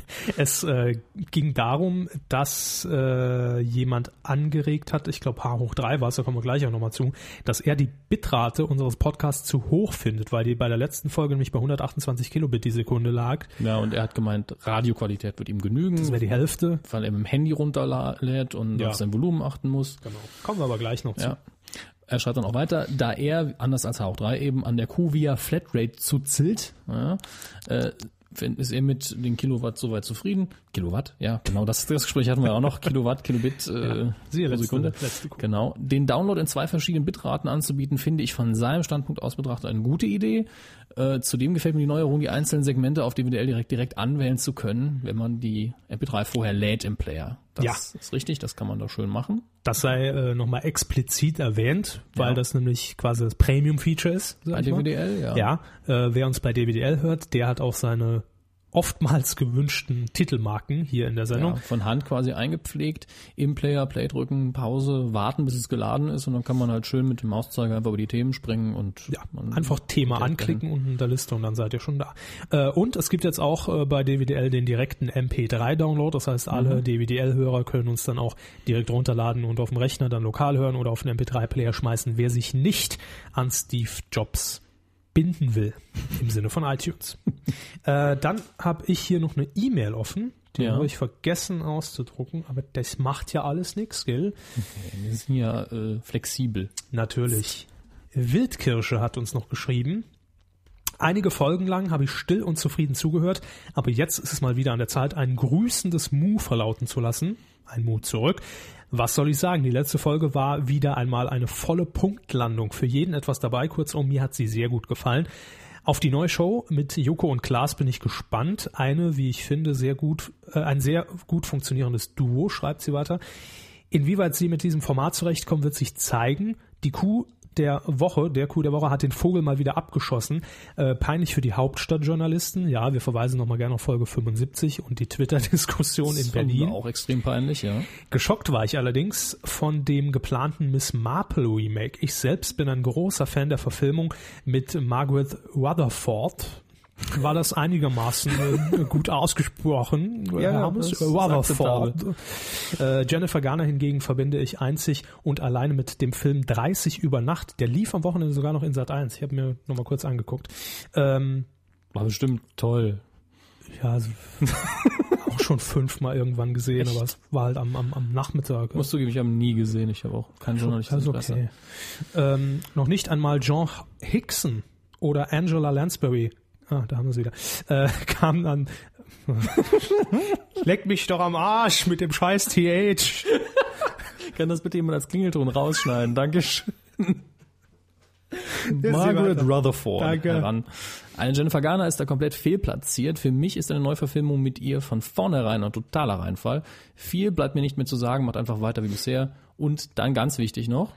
[laughs] es äh, ging darum, dass äh, jemand angeregt hat, ich glaube H hoch 3 war es, da kommen wir gleich auch nochmal zu, dass er die Bitrate unseres Podcasts zu hoch findet, weil die bei der letzten Folge nämlich bei 128 Kilobit die Sekunde lag. ja, und er hat gemeint, Radioqualität wird ihm genügen, Das wäre die Hälfte. weil er mit dem Handy runterlädt und Ja. auf sein Volumen achten muss. Genau. Kommen wir aber gleich noch zu. Ja. Er schreibt dann auch weiter, da er, anders als H3 eben, an der Q via Flatrate zuzelt, ja, äh, ist er mit den Kilowatt soweit zufrieden. Kilowatt, ja, genau, das, das Gespräch hatten wir auch noch. Kilowatt, Kilobit äh, [laughs] Siehe pro letzte- Sekunde. letzte Kuh. Genau. Den Download in zwei verschiedenen Bitraten anzubieten, finde ich von seinem Standpunkt aus betrachtet eine gute Idee. Äh, zudem gefällt mir die Neuerung, die einzelnen Segmente auf DWDL direkt, direkt anwählen zu können, wenn man die MP3 vorher lädt im Player. Das Ja. ist richtig, das kann man da schön machen. Das sei äh, nochmal explizit erwähnt, weil Ja. das nämlich quasi das Premium-Feature ist. Bei mal. DWDL, ja. Ja, äh, wer uns bei DWDL hört, der hat auch seine oftmals gewünschten Titelmarken hier in der Sendung. Ja, von Hand quasi eingepflegt, im Player, Play drücken, Pause, warten, bis es geladen ist und dann kann man halt schön mit dem Mauszeiger einfach über die Themen springen und Ja, einfach Thema anklicken unten in der Liste und dann seid ihr schon da. Äh, und es gibt jetzt auch äh, bei DWDL den direkten MP3-Download. Das heißt, alle DWDL-Hörer können uns dann auch direkt runterladen und auf dem Rechner dann lokal hören oder auf einen MP3-Player schmeißen, wer sich nicht an Steve Jobs binden will, im Sinne von iTunes. [laughs] äh, dann habe ich hier noch eine E-Mail offen. Die Ja. habe ich vergessen auszudrucken, aber das macht ja alles nix, gell? Wir sind ja äh, flexibel. Natürlich. Wildkirsche hat uns noch geschrieben. Einige Folgen lang habe ich still und zufrieden zugehört, aber jetzt ist es mal wieder an der Zeit, ein grüßendes Mu verlauten zu lassen. Ein Mu zurück. Was soll ich sagen? Die letzte Folge war wieder einmal eine volle Punktlandung. Für jeden etwas dabei. Kurzum, mir hat sie sehr gut gefallen. Auf die neue Show mit Joko und Klaas bin ich gespannt. Eine, wie ich finde, sehr gut, äh, ein sehr gut funktionierendes Duo, schreibt sie weiter. Inwieweit sie mit diesem Format zurechtkommen, wird sich zeigen. Die Kuh der Woche, der Kuh der Woche hat den Vogel mal wieder abgeschossen. Äh, peinlich für die Hauptstadtjournalisten. Ja, wir verweisen nochmal gerne auf Folge 75 und die Twitter-Diskussion in Berlin. Auch extrem peinlich, ja. Geschockt war ich allerdings von dem geplanten Miss Marple Remake. Ich selbst bin ein großer Fan der Verfilmung mit Margaret Rutherford. War das einigermaßen äh, gut ausgesprochen? Ja, ist Rutherford. Äh, Jennifer Garner hingegen verbinde ich einzig und alleine mit dem Film 30 über Nacht. Der lief am Wochenende sogar noch in Sat 1. Ich habe mir nochmal kurz angeguckt. Ähm, War bestimmt toll. ja, also, [laughs] auch schon fünfmal irgendwann gesehen, aber es war halt am, am, am Nachmittag. Musst du geben, ich habe ihn nie gesehen. Ich habe auch kein journalistisches Also okay. Ähm, noch nicht einmal John Hickson oder Angela Lansbury, ah, da haben wir sie wieder, äh, [laughs] kam dann, leck mich doch am Arsch mit dem scheiß TH. Kann das bitte jemand als Klingelton rausschneiden? Dankeschön. Margaret. Rutherford Danke. heran. Eine Jennifer Garner ist da komplett fehlplatziert. Für mich ist eine Neuverfilmung mit ihr von vornherein ein totaler Reinfall. Viel bleibt mir nicht mehr zu sagen, macht einfach weiter wie bisher. Und dann ganz wichtig noch,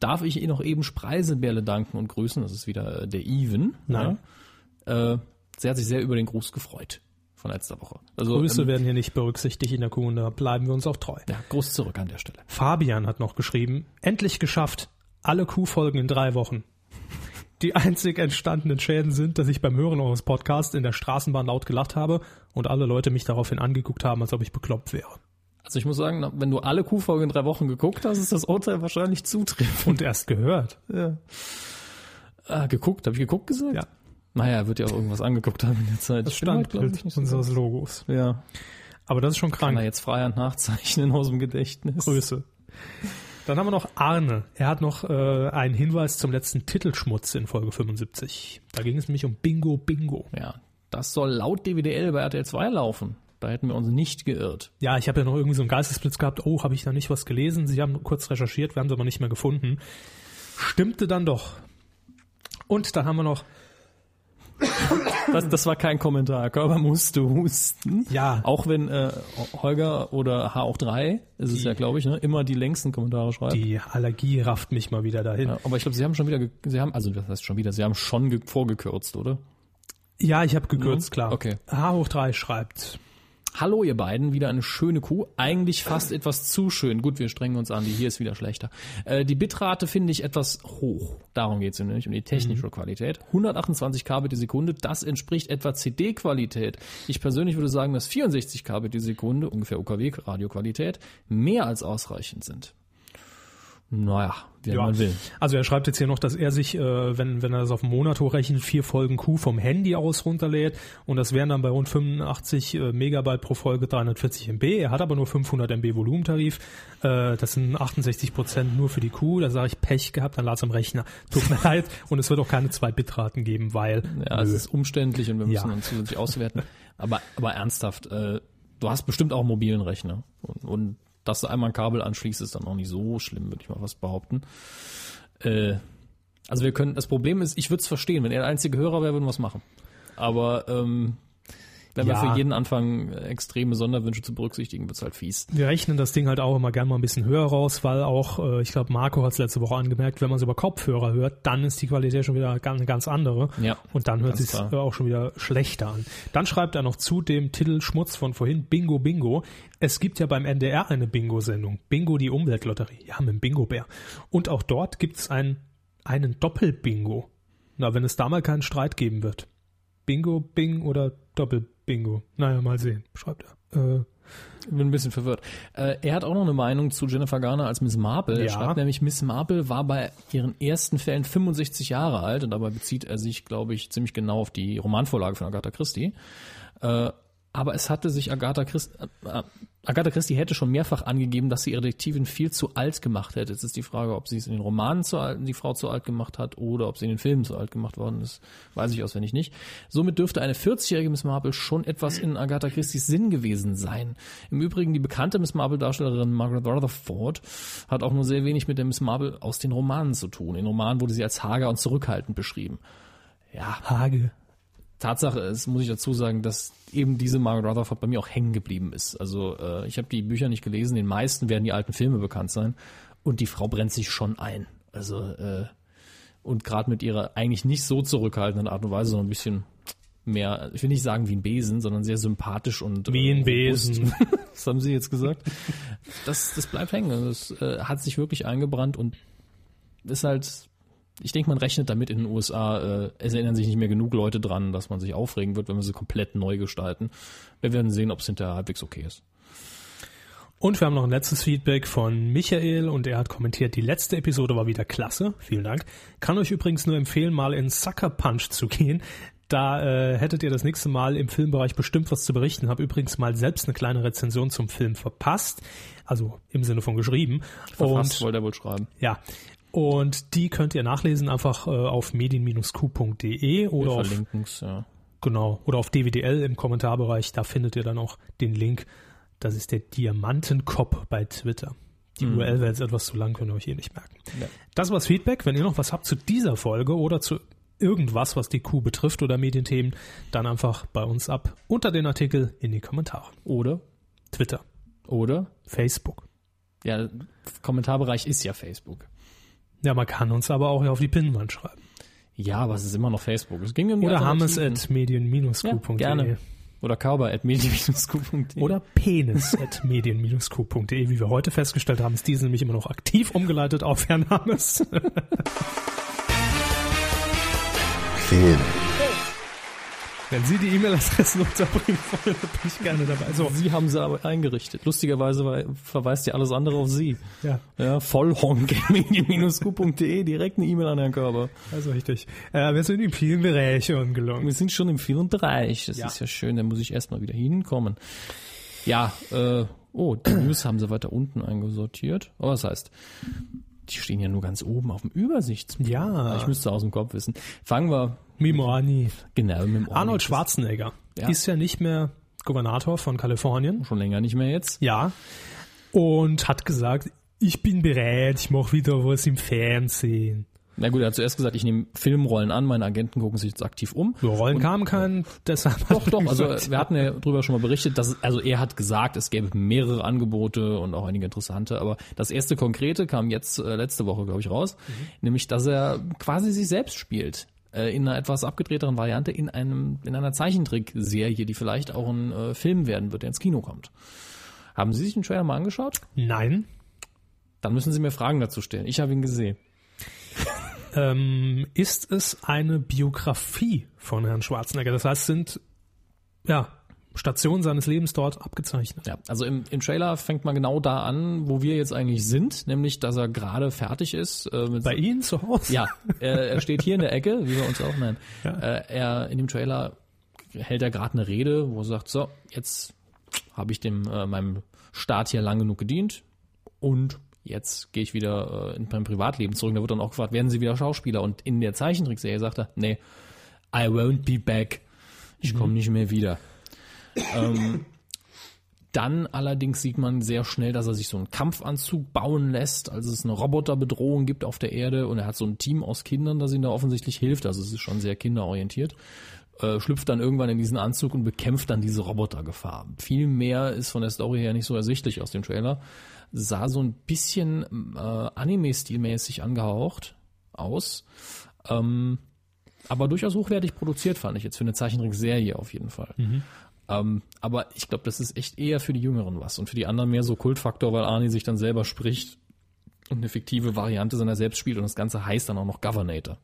darf ich ihr noch eben Spreiselbärle danken und grüßen. Das ist wieder äh, der Even. Nein. Ja. Äh, sie hat sich sehr über den Gruß gefreut von letzter Woche. Also Grüße ähm, werden hier nicht berücksichtigt in der Kuh und da bleiben wir uns auch treu. ja, Gruß zurück an der Stelle. Fabian hat noch geschrieben, endlich geschafft, alle Kuhfolgen in drei Wochen. Die einzig entstandenen Schäden sind, dass ich beim Hören eures Podcasts in der Straßenbahn laut gelacht habe und alle Leute mich daraufhin angeguckt haben, als ob ich bekloppt wäre. Also ich muss sagen, wenn du alle Kuhfolgen in drei Wochen geguckt hast, ist das Urteil wahrscheinlich zutreffend. Und erst gehört. Ja. Ah, geguckt, habe ich geguckt gesagt? Ja. Naja, er wird ja auch irgendwas angeguckt haben in der Zeit. Das Standbild ich, nicht so unseres Logos. Ja, Aber das ist schon kann er krank. jetzt Freihand nachzeichnen aus dem Gedächtnis. Grüße. Dann haben wir noch Arne. Er hat noch äh, einen Hinweis zum letzten Titelschmutz in Folge 75. Da ging es nämlich um Bingo Bingo. Ja, das soll laut DWDL bei RTL 2 laufen. Da hätten wir uns nicht geirrt. Ja, ich habe ja noch irgendwie so einen Geistesblitz gehabt. Oh, habe ich da nicht was gelesen? Sie haben kurz recherchiert, wir haben es aber nicht mehr gefunden. Stimmte dann doch. Und dann haben wir noch, Das, das war kein Kommentar. Körper musste husten. ja, Auch wenn äh, Holger oder H auch 3, ist es ja, glaube ich, ne, immer die längsten Kommentare schreibt. die Allergie rafft mich mal wieder dahin. Ja, aber ich glaube, sie haben schon wieder, sie haben, also das heißt schon wieder, sie haben schon ge vorgekürzt, oder? Ja, ich habe gekürzt, Mhm. klar. Okay. H hoch 3 schreibt, Hallo ihr beiden, wieder eine schöne Kuh. Eigentlich fast etwas zu schön. Gut, wir strengen uns an, die hier ist wieder schlechter. Äh, die Bitrate finde ich etwas hoch. Darum geht es nämlich um die technische Qualität. 128 Kbit die Sekunde, das entspricht etwa CD-Qualität. Ich persönlich würde sagen, dass 64 Kbit die Sekunde, ungefähr UKW-Radioqualität, mehr als ausreichend sind. Naja, wie man will. Also er schreibt jetzt hier noch, dass er sich, äh, wenn, wenn er das auf den Monat hochrechnet, vier Folgen Q vom Handy aus runterlädt und das wären dann bei rund 85 äh, Megabyte pro Folge 340 MB. Er hat aber nur 500 MB Volumentarif. Äh, das sind 68 Prozent nur für die Q. Da sage ich Pech gehabt, dann lad's am Rechner. Tut mir [laughs] leid. Und es wird auch keine zwei Bitraten geben, weil Ja, es ist umständlich und wir müssen Ja. dann zusätzlich auswerten. Aber, aber ernsthaft, äh, du hast bestimmt auch einen mobilen Rechner. Und, und dass du einmal ein Kabel anschließt, ist dann auch nicht so schlimm, würde ich mal fast behaupten. Äh, also wir können, das Problem ist, ich würde es verstehen, wenn er der einzige Hörer wäre, würden wir es machen. Aber ähm, Wenn wir Ja. für jeden anfangen, extreme Sonderwünsche zu berücksichtigen, wird's halt fies. Wir rechnen das Ding halt auch immer gern mal ein bisschen höher raus, weil auch, äh, ich glaube, Marco hat es letzte Woche angemerkt, wenn man es über Kopfhörer hört, dann ist die Qualität schon wieder ganz, eine ganz andere. Ja, Und dann hört es sich klar. auch schon wieder schlechter an. Dann schreibt er noch zu dem Titel Schmutz von vorhin, Bingo Bingo. Es gibt ja beim NDR eine Bingo-Sendung. Bingo die Umweltlotterie. Ja, mit dem Bingo-Bär. Und auch dort gibt es ein, einen Doppel-Bingo. Na, wenn es da mal keinen Streit geben wird. Bingo, Bing oder Doppel-Bingo. Naja, mal sehen, schreibt er. Äh, Bin ein bisschen verwirrt. Äh, er hat auch noch eine Meinung zu Jennifer Garner als Miss Marple. Er Ja. schreibt nämlich, Miss Marple war bei ihren ersten Fällen 65 Jahre alt und dabei bezieht er sich, glaube ich, ziemlich genau auf die Romanvorlage von Agatha Christie. Äh, aber es hatte sich Agatha Christie, äh, Agatha Christie hätte schon mehrfach angegeben, dass sie ihre Detektivin viel zu alt gemacht hätte. Jetzt ist die Frage, ob sie es in den Romanen zu alt, die Frau zu alt gemacht hat oder ob sie in den Filmen zu alt gemacht worden ist. Weiß ich auswendig nicht. Somit dürfte eine 40-jährige Miss Marple schon etwas in Agatha Christie's Sinn gewesen sein. Im Übrigen die bekannte Miss Marple-Darstellerin Margaret Rutherford hat auch nur sehr wenig mit der Miss Marple aus den Romanen zu tun. In Romanen wurde sie als hager und zurückhaltend beschrieben. Ja, Hage. Tatsache ist, muss ich dazu sagen, dass eben diese Margaret Rutherford bei mir auch hängen geblieben ist. Also äh, ich habe die Bücher nicht gelesen, den meisten werden die alten Filme bekannt sein und die Frau brennt sich schon ein. Also äh, und gerade mit ihrer eigentlich nicht so zurückhaltenden Art und Weise, sondern ein bisschen mehr, ich will nicht sagen wie ein Besen, sondern sehr sympathisch und Wie ein äh. Besen. [laughs] Das haben Sie jetzt gesagt. Das, das bleibt hängen. Das äh, hat sich wirklich eingebrannt und ist halt, ich denke, man rechnet damit in den USA, äh, es erinnern sich nicht mehr genug Leute dran, dass man sich aufregen wird, wenn wir sie komplett neu gestalten. Wir werden sehen, ob es hinterher halbwegs okay ist. Und wir haben noch ein letztes Feedback von Michael und er hat kommentiert, die letzte Episode war wieder klasse. Vielen Dank. Kann euch übrigens nur empfehlen, mal in Sucker Punch zu gehen. Da äh, hättet ihr das nächste Mal im Filmbereich bestimmt was zu berichten. Hab übrigens mal selbst eine kleine Rezension zum Film verpasst. Also im Sinne von geschrieben. Verfasst und wollte er wohl schreiben. ja. Und die könnt ihr nachlesen einfach äh, auf medien-q.de oder auf ja. Genau. Oder auf DWDL im Kommentarbereich, da findet ihr dann auch den Link. Das ist der Diamantenkopf bei Twitter. Die URL wäre jetzt etwas zu lang, könnt ihr euch eh nicht merken. Ja. Das war's Feedback. Wenn ihr noch was habt zu dieser Folge oder zu irgendwas, was die Kuh betrifft oder Medienthemen, dann einfach bei uns ab unter den Artikel in die Kommentare. Oder, Twitter, oder, Facebook. ja, Kommentarbereich ist ja Facebook. Ja, man kann uns aber auch auf die Pinnwand schreiben. Ja, aber es ist immer noch Facebook. Es ging um Oder Alternativen. at medien-q.de. ja, gerne. Oder cowboy at medien-q.de. Oder penis [laughs] at medien-q.de. Wie wir heute festgestellt haben, ist diese nämlich immer noch aktiv umgeleitet auf Herrn Hammes. Film, Wenn Sie die E-Mail-Adressen unterbringen wollen, dann bin ich gerne dabei. So, Sie haben sie aber eingerichtet. Lustigerweise wei- verweist ja alles andere auf Sie. ja, Ja, vollhonk.medien-q.de, direkt eine E-Mail an Herrn Körber. also richtig. Äh, wir sind in vielen Bereichen angelangt. Wir sind schon im vierten Bereich. Das Ja. ist ja schön, da muss ich erstmal wieder hinkommen. Ja, äh, oh, die News haben sie weiter unten eingesortiert. Aber das heißt, die stehen ja nur ganz oben auf dem Übersichtsbild. Ja. Ich müsste aus dem Kopf wissen. Fangen wir Mimani. genau mit dem Arnold Schwarzenegger Ja. ist ja nicht mehr Gouvernator von Kalifornien. Schon länger nicht mehr jetzt. Ja. Und hat gesagt, ich bin bereit, ich mache wieder was im Fernsehen. Na gut, er hat zuerst gesagt, ich nehme Filmrollen an, meine Agenten gucken sich jetzt aktiv um. So, Rollen kamen keinen, deshalb Doch, doch, also wir hatten ja drüber schon mal berichtet, dass es, also er hat gesagt, es gäbe mehrere Angebote und auch einige interessante, aber das erste konkrete kam jetzt äh, letzte Woche, glaube ich, raus, nämlich dass er quasi sich selbst spielt. Äh, in einer etwas abgedrehteren Variante in einem in einer Zeichentrickserie, die vielleicht auch ein äh, Film werden wird, der ins Kino kommt. Haben Sie sich den Trailer mal angeschaut? Nein. Dann müssen Sie mir Fragen dazu stellen. Ich habe ihn gesehen. Ähm, ist es eine Biografie von Herrn Schwarzenegger. Das heißt, sind ja Stationen seines Lebens dort abgezeichnet. Ja, also im, im Trailer fängt man genau da an, wo wir jetzt eigentlich sind, nämlich dass er gerade fertig ist äh, Bei Ihnen zu Hause? Ja, er, er steht hier in der Ecke, wie bei uns auch, nein. Ja. Äh, er in dem Trailer hält er gerade eine Rede, wo er sagt, so, jetzt habe ich dem äh, meinem Staat hier lang genug gedient und jetzt gehe ich wieder äh, in mein Privatleben zurück. Da wird dann auch gefragt, werden Sie wieder Schauspieler? Und in der Zeichentrickserie sagt er, nee, I won't be back. Ich komme nicht mehr wieder. ähm, dann allerdings sieht man sehr schnell, dass er sich so einen Kampfanzug bauen lässt, als es eine Roboterbedrohung gibt auf der Erde und er hat so ein Team aus Kindern, das ihm da offensichtlich hilft. Also es ist schon sehr kinderorientiert. äh, schlüpft dann irgendwann in diesen Anzug und bekämpft dann diese Robotergefahr. Viel mehr ist von der Story her nicht so ersichtlich aus dem Trailer. Sah so ein bisschen äh, Anime-stilmäßig angehaucht aus. Ähm, aber durchaus hochwertig produziert, fand ich jetzt für eine Zeichentrickserie auf jeden Fall. Ähm, aber ich glaube, das ist echt eher für die Jüngeren was und für die anderen mehr so Kultfaktor, weil Arnie sich dann selber spricht und eine fiktive Variante seiner selbst spielt und das Ganze heißt dann auch noch Governator.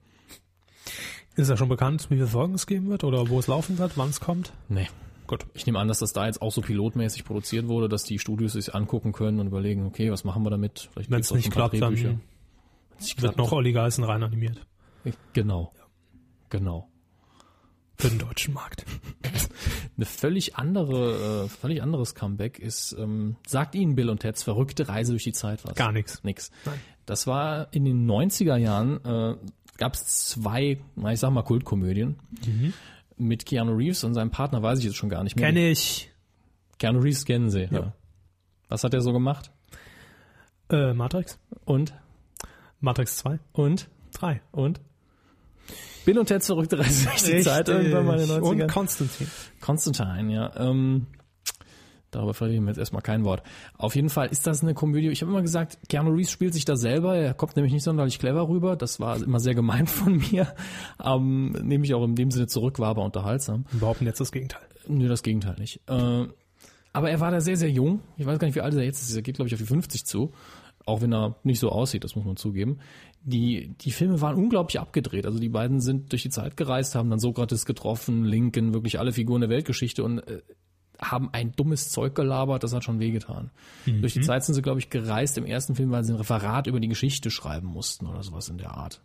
Ist ja schon bekannt, wie viele Folgen es geben wird oder wo es laufen wird, wann es kommt? Nee. Gut. Ich nehme an, dass das da jetzt auch so pilotmäßig produziert wurde, dass die Studios sich angucken können und überlegen, okay, was machen wir damit? Vielleicht Wenn es nicht klappt, dann Drehbücher. wird klappt, noch Olli Geißen rein animiert. Genau. Genau. Für den deutschen Markt. [laughs] Eine völlig andere, äh, völlig anderes Comeback ist, ähm, sagt Ihnen Bill und Ted's verrückte Reise durch die Zeit was? Gar nichts. Nix. Nein. Das war in den 90er Jahren, äh, gab es zwei, ich sag mal Kultkomödien mit Keanu Reeves und seinem Partner, weiß ich jetzt schon gar nicht mehr. Kenne ich. Keanu Reeves kennen Sie. Ja. Was hat er so gemacht? Äh, Matrix? Und? Matrix 2? Und? 3. Und? Bill und verrückte Reise durch die Zeit irgendwann mal in den 90ern. Und Konstantin. Constantine, ja. Ähm, darüber verlieren wir jetzt erstmal kein Wort. Auf jeden Fall ist das eine Komödie. Ich habe immer gesagt, Keanu Reeves spielt sich da selber. Er kommt nämlich nicht sonderlich clever rüber. Das war immer sehr gemein [laughs] von mir. Ähm, nehme ich auch in dem Sinne zurück, war aber unterhaltsam. Behaupten jetzt das Gegenteil. Nö, das Gegenteil nicht. Äh, aber er war da sehr, sehr jung. Ich weiß gar nicht, wie alt er jetzt ist. Er geht, glaube ich, auf die 50 zu. Auch wenn er nicht so aussieht, das muss man zugeben. Die, die Filme waren unglaublich abgedreht. Also die beiden sind durch die Zeit gereist, haben dann Sokrates getroffen, Lincoln, wirklich alle Figuren der Weltgeschichte und äh, haben ein dummes Zeug gelabert, das hat schon wehgetan. Durch die Zeit sind sie, glaube ich, gereist im ersten Film, weil sie ein Referat über die Geschichte schreiben mussten oder sowas in der Art.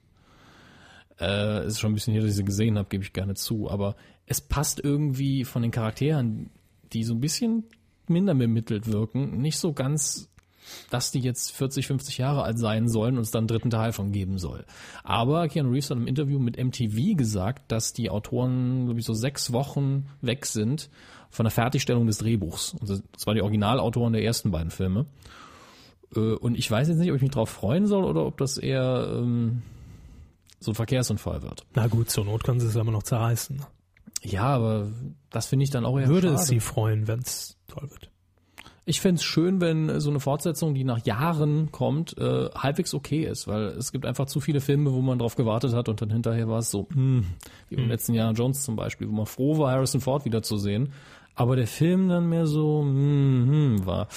Äh, ist schon ein bisschen hier, dass ich sie gesehen habe, gebe ich gerne zu. Aber es passt irgendwie von den Charakteren, die so ein bisschen minder bemittelt wirken, nicht so ganz, dass die jetzt 40, 50 Jahre alt sein sollen und es dann einen dritten Teil von geben soll. Aber Keanu Reeves hat im Interview mit MTV gesagt, dass die Autoren, glaube ich, so sechs Wochen weg sind von der Fertigstellung des Drehbuchs. Und das waren die Originalautoren der ersten beiden Filme. Äh, Und ich weiß jetzt nicht, ob ich mich drauf freuen soll oder ob das eher ähm, so ein Verkehrsunfall wird. Na gut, zur Not können sie es immer noch zerreißen. Ja, aber das finde ich dann auch eher Würde schade. es sie freuen, wenn es toll wird. Ich fände es schön, wenn äh, so eine Fortsetzung, die nach Jahren kommt, äh, halbwegs okay ist, weil es gibt einfach zu viele Filme, wo man drauf gewartet hat und dann hinterher war es so, hm, wie im letzten Jahr Jones zum Beispiel, wo man froh war, Harrison Ford wiederzusehen, aber der Film dann mehr so hm, hm, war.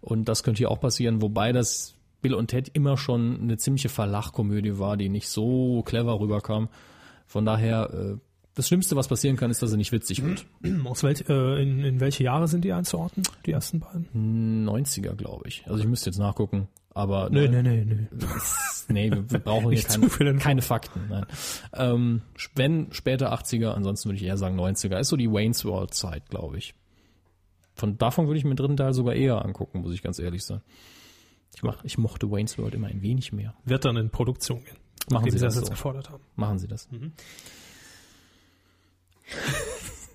Und das könnte hier auch passieren, wobei das Bill und Ted immer schon eine ziemliche Verlachkomödie war, die nicht so clever rüberkam. Von daher, äh, das Schlimmste, was passieren kann, ist, dass er nicht witzig wird. [clears throat] Aus welch, äh, in, in welche Jahre sind die einzuordnen, die ersten beiden? 90er, glaube ich. Also ich müsste jetzt nachgucken. Aber Nö, nö, nö, nö. [laughs] Nee, wir, wir brauchen hier keine, keine Fakten. Nein. Ähm, wenn später 80er, ansonsten würde ich eher sagen 90er. Ist so die Wayne's World Zeit, glaube ich. Von davon würde ich mir den dritten Teil sogar eher angucken, muss ich ganz ehrlich sein. Ich, mach, ich mochte Wayne's World immer ein wenig mehr. Wird dann in Produktion gehen. Machen Sie sie das das jetzt so. gefordert haben. Machen Sie das.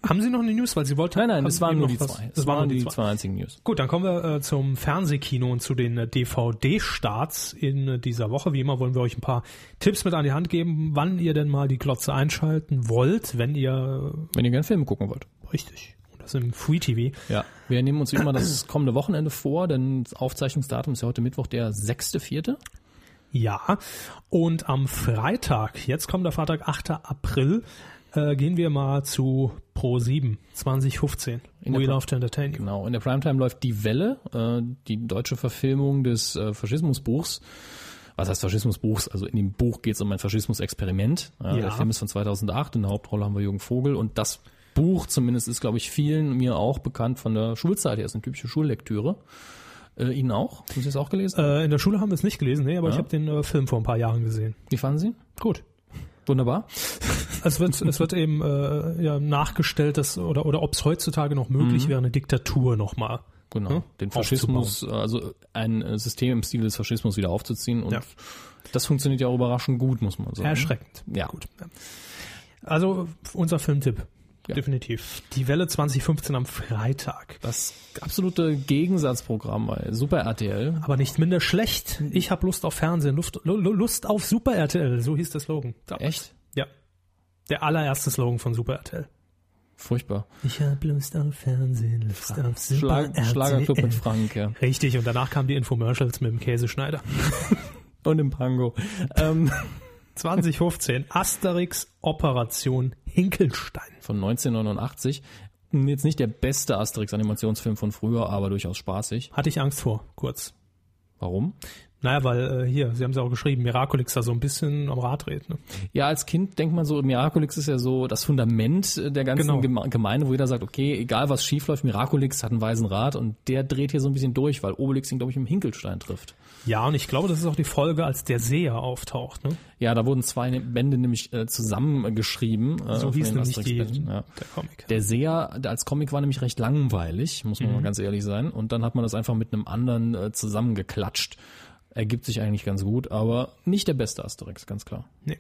Haben Sie noch eine News? Weil Sie wollten. Nein, nein, das waren nur die was- zwei. Das waren nur die zwei. einzigen News. Gut, dann kommen wir äh, zum Fernsehkino und zu den äh, DVD-Starts in äh, dieser Woche. Wie immer wollen wir euch ein paar Tipps mit an die Hand geben, wann ihr denn mal die Glotze einschalten wollt, wenn ihr Wenn ihr gerne Filme gucken wollt. äh, richtig und das im Free TV. Ja. Wir nehmen uns wie immer das kommende Wochenende vor, denn das Aufzeichnungsdatum ist ja heute Mittwoch, der 6.4. Ja, und am Freitag, jetzt kommt der Freitag, 8. April, äh, gehen wir mal zu Pro 7 2015. In der We Love to Entertain You. Genau, in der Primetime läuft Die Welle, äh, die deutsche Verfilmung des äh, Faschismusbuchs. Was heißt Faschismusbuchs? Also in dem Buch geht es um ein Faschismusexperiment. Ja, Ja. Der Film ist von 2008, in der Hauptrolle haben wir Jürgen Vogel und das Buch zumindest ist, glaube ich, vielen, mir auch bekannt von der Schulzeit her. Ist eine typische Schullektüre. Äh, Ihnen auch? Haben Sie das auch gelesen? Äh, in der Schule haben wir es nicht gelesen, nee, aber ich Ja. habe den äh, Film vor ein paar Jahren gesehen. Wie fanden Sie? Gut. Wunderbar. Es wird, es wird eben äh, ja, nachgestellt, dass, oder, oder ob es heutzutage noch möglich Mhm. wäre, eine Diktatur nochmal. Genau. Hm? Den Faschismus, also ein äh, System im Stil des Faschismus wieder aufzuziehen und Ja. das funktioniert ja auch überraschend gut, muss man sagen. Erschreckend. Ja. Gut. Also unser Filmtipp. Ja. Definitiv. Die Welle 2015 am Freitag. Das absolute Gegensatzprogramm bei Super RTL. Aber nicht minder schlecht. Ich habe Lust auf Fernsehen, Lust, Lu- Lu- Lust auf Super RTL, so hieß der Slogan. Da. Echt? Ja. Der allererste Slogan von Super RTL. Furchtbar. Ich hab Lust auf Fernsehen, Lust auf Schlag, Super Schlagerclub RTL. mit Frank, ja. Richtig, und danach kamen die Infomercials mit dem Käseschneider. [laughs] Und im Pango. ähm, 2015, Asterix Operation Hinkelstein. von 1989. Jetzt nicht der beste Asterix-Animationsfilm von früher, aber durchaus spaßig. Hatte ich Angst vor, kurz. Warum? Naja, weil äh, hier, Sie haben es ja auch geschrieben, Miraculix da so ein bisschen am Rad dreht. Ne? Ja, als Kind denkt man so, Miraculix ist ja so das Fundament der ganzen Genau. Geme Gemeinde, wo jeder sagt, okay, egal was schief läuft, Miraculix hat einen weisen Rat und der dreht hier so ein bisschen durch, weil Obelix ihn, glaube ich, im Hinkelstein trifft. Ja, und ich glaube, das ist auch die Folge, als der Seher auftaucht. Ne? Ja, da wurden zwei Bände nämlich äh, zusammengeschrieben. Äh, So hieß nämlich die, ja. der Comic. Der Seher als Comic war nämlich recht langweilig, muss Mhm. man mal ganz ehrlich sein. Und dann hat man das einfach mit einem anderen äh, zusammengeklatscht. Ergibt sich eigentlich ganz gut, aber nicht der beste Asterix, ganz klar. Nee.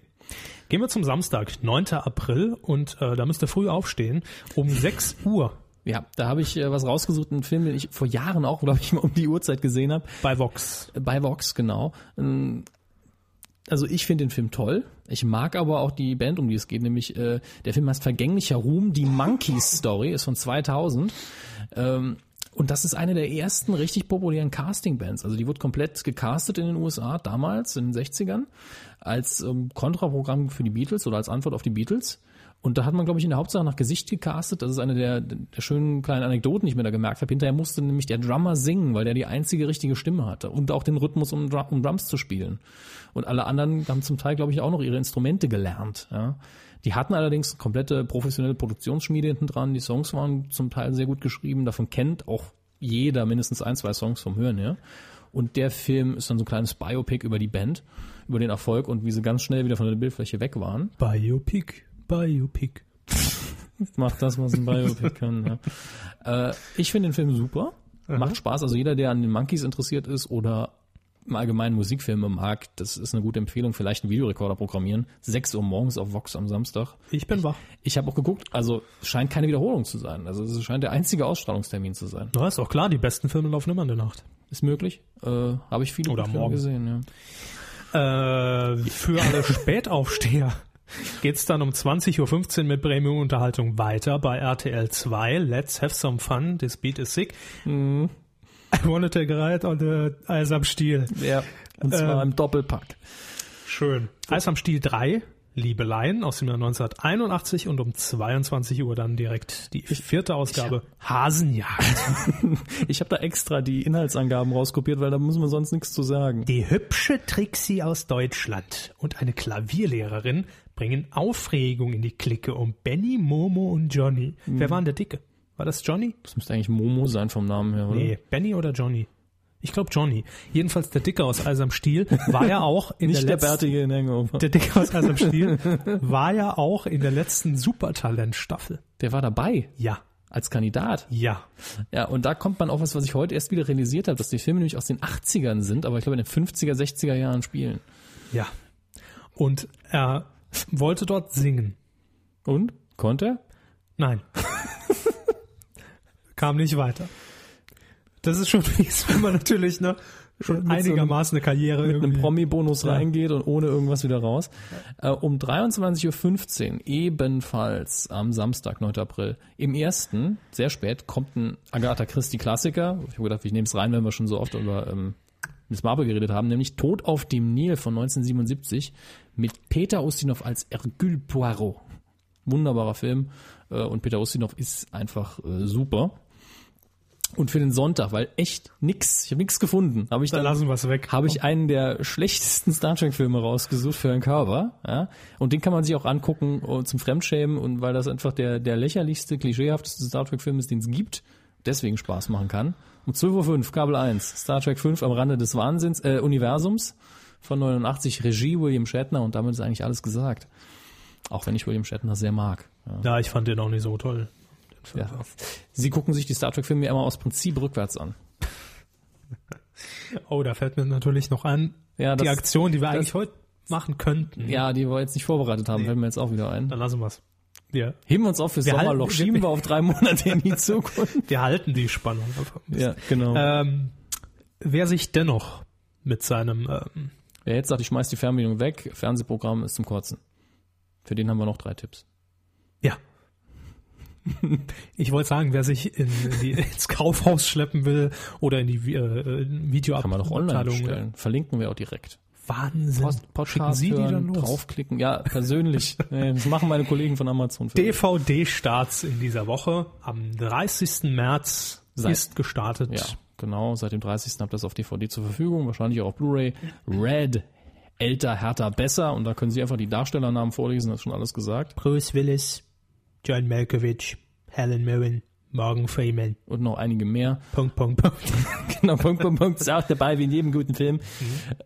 Gehen wir zum Samstag, 9. April, und äh, da müsst ihr früh aufstehen, um 6 Uhr Ja, da habe ich äh, was rausgesucht, einen Film, den ich vor Jahren auch, glaube ich, mal um die Uhrzeit gesehen habe. bei Vox. Bei Vox, genau. Ähm, Also ich finde den Film toll. Ich mag aber auch die Band, um die es geht, nämlich äh, der Film heißt Vergänglicher Ruhm, die Monkeys Story, ist von 2000. Ähm, und das ist eine der ersten richtig populären Casting-Bands. Also die wurde komplett gecastet in den USA damals, in den 60ern, als ähm, Kontraprogramm für die Beatles oder als Antwort auf die Beatles. Und da hat man, glaube ich, in der Hauptsache nach Gesicht gecastet. Das ist eine der, der schönen kleinen Anekdoten, die ich mir da gemerkt habe. Hinterher musste nämlich der Drummer singen, weil der die einzige richtige Stimme hatte und auch den Rhythmus, um, Drum, um Drums zu spielen. Und alle anderen haben zum Teil, glaube ich, auch noch ihre Instrumente gelernt. Ja. Die hatten allerdings komplette professionelle Produktionsschmiede hinten dran. Die Songs waren zum Teil sehr gut geschrieben. Davon kennt auch jeder mindestens ein, zwei Songs vom Hören her. Und der Film ist dann so ein kleines Biopic über die Band, über den Erfolg und wie sie ganz schnell wieder von der Bildfläche weg waren. Biopic, Biopic. [laughs] Macht das, was ein Biopic kann. Ja. Äh, ich finde den Film super. Macht Spaß. Also jeder, der an den Monkeys interessiert ist oder im Allgemeinen Musikfilme mag, das ist eine gute Empfehlung. Vielleicht einen Videorekorder programmieren. 6 Uhr morgens auf Vox am Samstag. Ich bin wach. Ich habe auch geguckt, also es scheint keine Wiederholung zu sein. Also es scheint der einzige Ausstrahlungstermin zu sein. Na, ist auch klar, die besten Filme laufen immer in der Nacht. Ist möglich. Äh, habe ich viele Oder morgen. gesehen. Ja. Äh, für alle [laughs] Spätaufsteher geht's dann um 20.15 Uhr mit Premium-Unterhaltung weiter bei RTL 2. Let's have some fun, this beat is sick. Mhm. I take a ride on the Eis am Stiel. ja. Und zwar Ähm, im Doppelpack. Schön. Eis am Stiel 3, Liebeleien aus dem Jahr 1981 und um 22 Uhr dann direkt die vierte Ausgabe Hasenjagd. [laughs] Ich habe da extra die Inhaltsangaben rauskopiert, weil da muss man sonst nichts zu sagen. Die hübsche Trixie aus Deutschland und eine Klavierlehrerin bringen Aufregung in die Clique um Benny, Momo und Johnny. Wer war denn der Dicke? War das Johnny? Das müsste eigentlich Momo sein vom Namen her, oder? Nee, Benny oder Johnny? Ich glaube Johnny. Jedenfalls der Dicke aus Eis am Stiel war ja auch in Nicht der der letzten, bärtige in Hangover. der Dicke aus Eis am Stiel [laughs] war ja auch in der letzten Supertalent-Staffel. Der war dabei Ja, als Kandidat. ja. Ja, und da kommt man auf was, was ich heute erst wieder realisiert habe, dass die Filme nämlich aus den 80ern sind, aber ich glaube in den 50er, 60er Jahren spielen. Ja. Und er wollte dort singen. Und? Konnte er? Nein. [laughs] Kam nicht weiter. Das ist schon [laughs] fies, wenn man natürlich ne, schon so einigermaßen eine Karriere mit einem irgendwie- Promi-Bonus Ja. reingeht und ohne irgendwas wieder raus. Äh, um 23.15 Uhr, ebenfalls am Samstag, 9. April, im ersten, sehr spät, kommt ein Agatha Christie-Klassiker. Ich habe gedacht, ich nehme es rein, wenn wir schon so oft über ähm, Miss Marple geredet haben, nämlich Tod auf dem Nil von 1977 mit Peter Ustinov als Hercule Poirot. Wunderbarer Film äh, und Peter Ustinov ist einfach äh, super. Und für den Sonntag, weil echt nix, ich habe nix gefunden, habe ich Da dann lassen wir es weg. habe ich einen der schlechtesten Star Trek Filme rausgesucht für einen Cover, ja. Und den kann man sich auch angucken äh, zum Fremdschämen und weil das einfach der, der lächerlichste, klischeehafteste Star Trek Film ist, den es gibt, deswegen Spaß machen kann. Um 12.05 Uhr, Kabel 1, Star Trek 5 am Rande des Wahnsinns, äh, Universums von 89, Regie William Shatner und damit ist eigentlich alles gesagt. Auch wenn ich William Shatner sehr mag. Ja. Ja, ich fand den auch nicht so toll. Ja. Sie gucken sich die Star Trek Filme ja immer aus Prinzip rückwärts an. [laughs] Oh, da fällt mir natürlich noch an, Ja, die das- Aktion, die wir eigentlich heute machen könnten. Ja, die wir jetzt nicht vorbereitet haben, fällt mir jetzt auch wieder ein. Dann lassen wir Wir, Heben wir uns auf fürs Wir Sommerloch, halten- schieben wir [laughs] auf drei Monate in die Zukunft. [laughs] wir halten die Spannung einfach. ein bisschen. ja, genau. Ähm, wer sich dennoch mit seinem ähm, Wer jetzt sagt, ich schmeiß die Fernbedienung weg, Fernsehprogramm ist zum Kotzen. Für den haben wir noch drei Tipps. Ja. Ich wollte sagen, wer sich in die, [laughs] ins Kaufhaus schleppen will oder in die äh, Videoabteilung. Kann man doch online bestellen. Verlinken wir auch direkt. Wahnsinn. Post, Podcast Schicken Sie die hören, dann los? draufklicken. Ja, persönlich. [laughs] Nee, das machen meine Kollegen von Amazon. DVD-Starts in dieser Woche. Am 30. März Seit- ist gestartet. Ja, genau. Seit dem 30. habt ihr das auf DVD zur Verfügung. Wahrscheinlich auch auf Blu-ray. Red, älter, härter, besser. Und da können Sie einfach die Darstellernamen vorlesen. Das ist schon alles gesagt. Bruce Willis, John Malkovich, Helen Mirren, Morgan Freeman. Und noch einige mehr. Punkt, Punkt, Punkt. [laughs] genau, Punkt, Punkt, Punkt. Ist auch dabei, wie in jedem guten Film.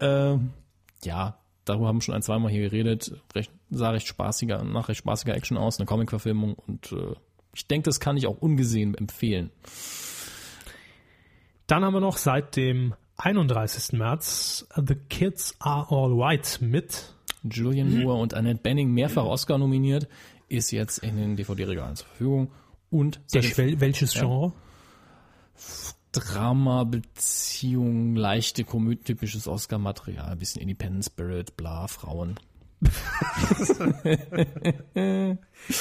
Ähm, ja, darüber haben wir schon ein, zweimal hier geredet. Recht, sah recht spaßiger, nach recht spaßiger Action aus, eine Comic-Verfilmung. Und äh, ich denke, das kann ich auch ungesehen empfehlen. Dann haben wir noch seit dem 31. März The Kids Are All White mit Julian Moore und Annette Benning, mehrfach Oscar nominiert, ist jetzt in den DVD-Regalen zur Verfügung. Und welches Genre? Drama, Beziehung, leichte Komödie, typisches Oscar-Material, ein bisschen Independent Spirit, bla, Frauen. [laughs]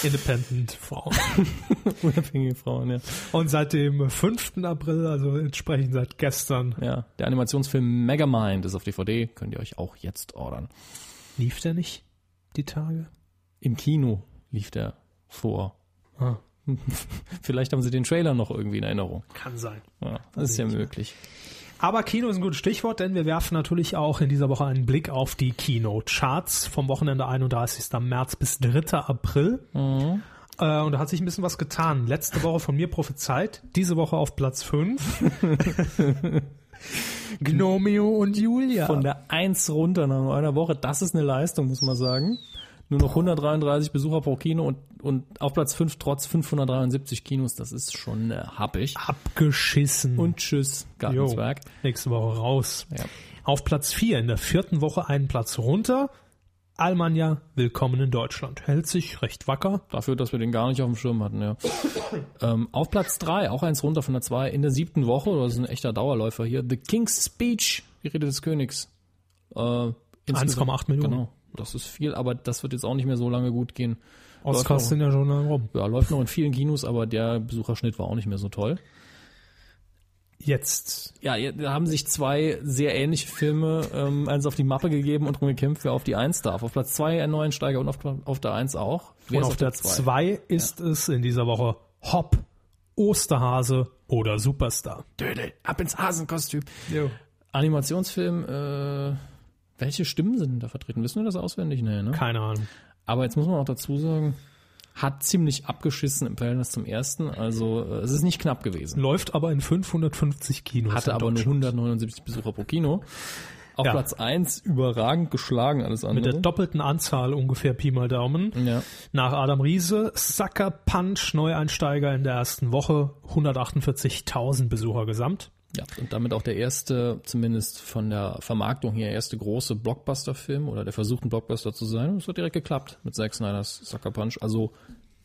Independent Frau. [laughs] Unabhängige Frauen, ja. Und seit dem 5. April, also entsprechend seit gestern, Ja, der Animationsfilm Megamind ist auf DVD, könnt ihr euch auch jetzt ordern. lief der nicht die Tage? Im Kino lief der vor. Ah, [laughs] Vielleicht haben sie den Trailer noch irgendwie in Erinnerung. kann sein. Ja, das ist ja möglich. Aber Kino ist ein gutes Stichwort, denn wir werfen natürlich auch in dieser Woche einen Blick auf die Kino-Charts vom Wochenende 31. März bis 3. April. Äh, und da hat sich ein bisschen was getan. Letzte Woche von mir prophezeit, diese Woche auf Platz 5. [laughs] Gnomeo und Julia. Von der 1 runter nach einer Woche, das ist eine Leistung, muss man sagen. Nur noch 133 Besucher pro Kino und, und auf Platz 5 trotz 573 Kinos, das ist schon äh, happig. Abgeschissen. Und tschüss, Jo, Gartenzwerg. nächste Woche raus. Ja. Auf Platz 4 in der vierten Woche einen Platz runter. Almanja, willkommen in Deutschland. Hält sich recht wacker. Dafür, dass wir den gar nicht auf dem Schirm hatten, ja. [coughs] ähm, auf Platz 3, auch eins runter von der 2, in der siebten Woche, das ist ein echter Dauerläufer hier, The King's Speech, die Rede des Königs. Äh, insgesamt- 1,8 Millionen. Genau, das ist viel, aber das wird jetzt auch nicht mehr so lange gut gehen. Oscars sind ja schon lang rum. ja, läuft noch in vielen Kinos, aber der Besucherschnitt war auch nicht mehr so toll. Jetzt Ja, ja, da haben sich zwei sehr ähnliche Filme ähm, eins auf die Mappe gegeben und drum gekämpft, wer auf die 1 darf. Auf Platz 2 ein neuen Steiger und auf, auf der 1 auch. Wer Und ist auf der zwei? 2 ist es in dieser Woche Hop, Osterhase oder Superstar. Dödel, ab ins Hasenkostüm. Animationsfilm, äh, welche Stimmen sind da vertreten? Wissen wir das auswendig? Nee, ne? Keine Ahnung. Aber jetzt muss man auch dazu sagen, hat ziemlich abgeschissen im Verhältnis zum ersten. Also äh, es ist nicht knapp gewesen. Läuft aber in 550 Kinos. Hatte aber nur Deutschland. 179 Besucher pro Kino. Auf Ja. Platz 1 überragend geschlagen, alles Mit andere. der doppelten Anzahl ungefähr Pi mal Daumen. ja. Nach Adam Riese, Sucker Punch, Neueinsteiger in der ersten Woche, 148.000 Besucher gesamt. Ja, und damit auch der erste, zumindest von der Vermarktung her, erste große Blockbuster-Film oder der versucht ein Blockbuster zu sein. Und es hat direkt geklappt mit Zack Snyder's Sucker Punch. Also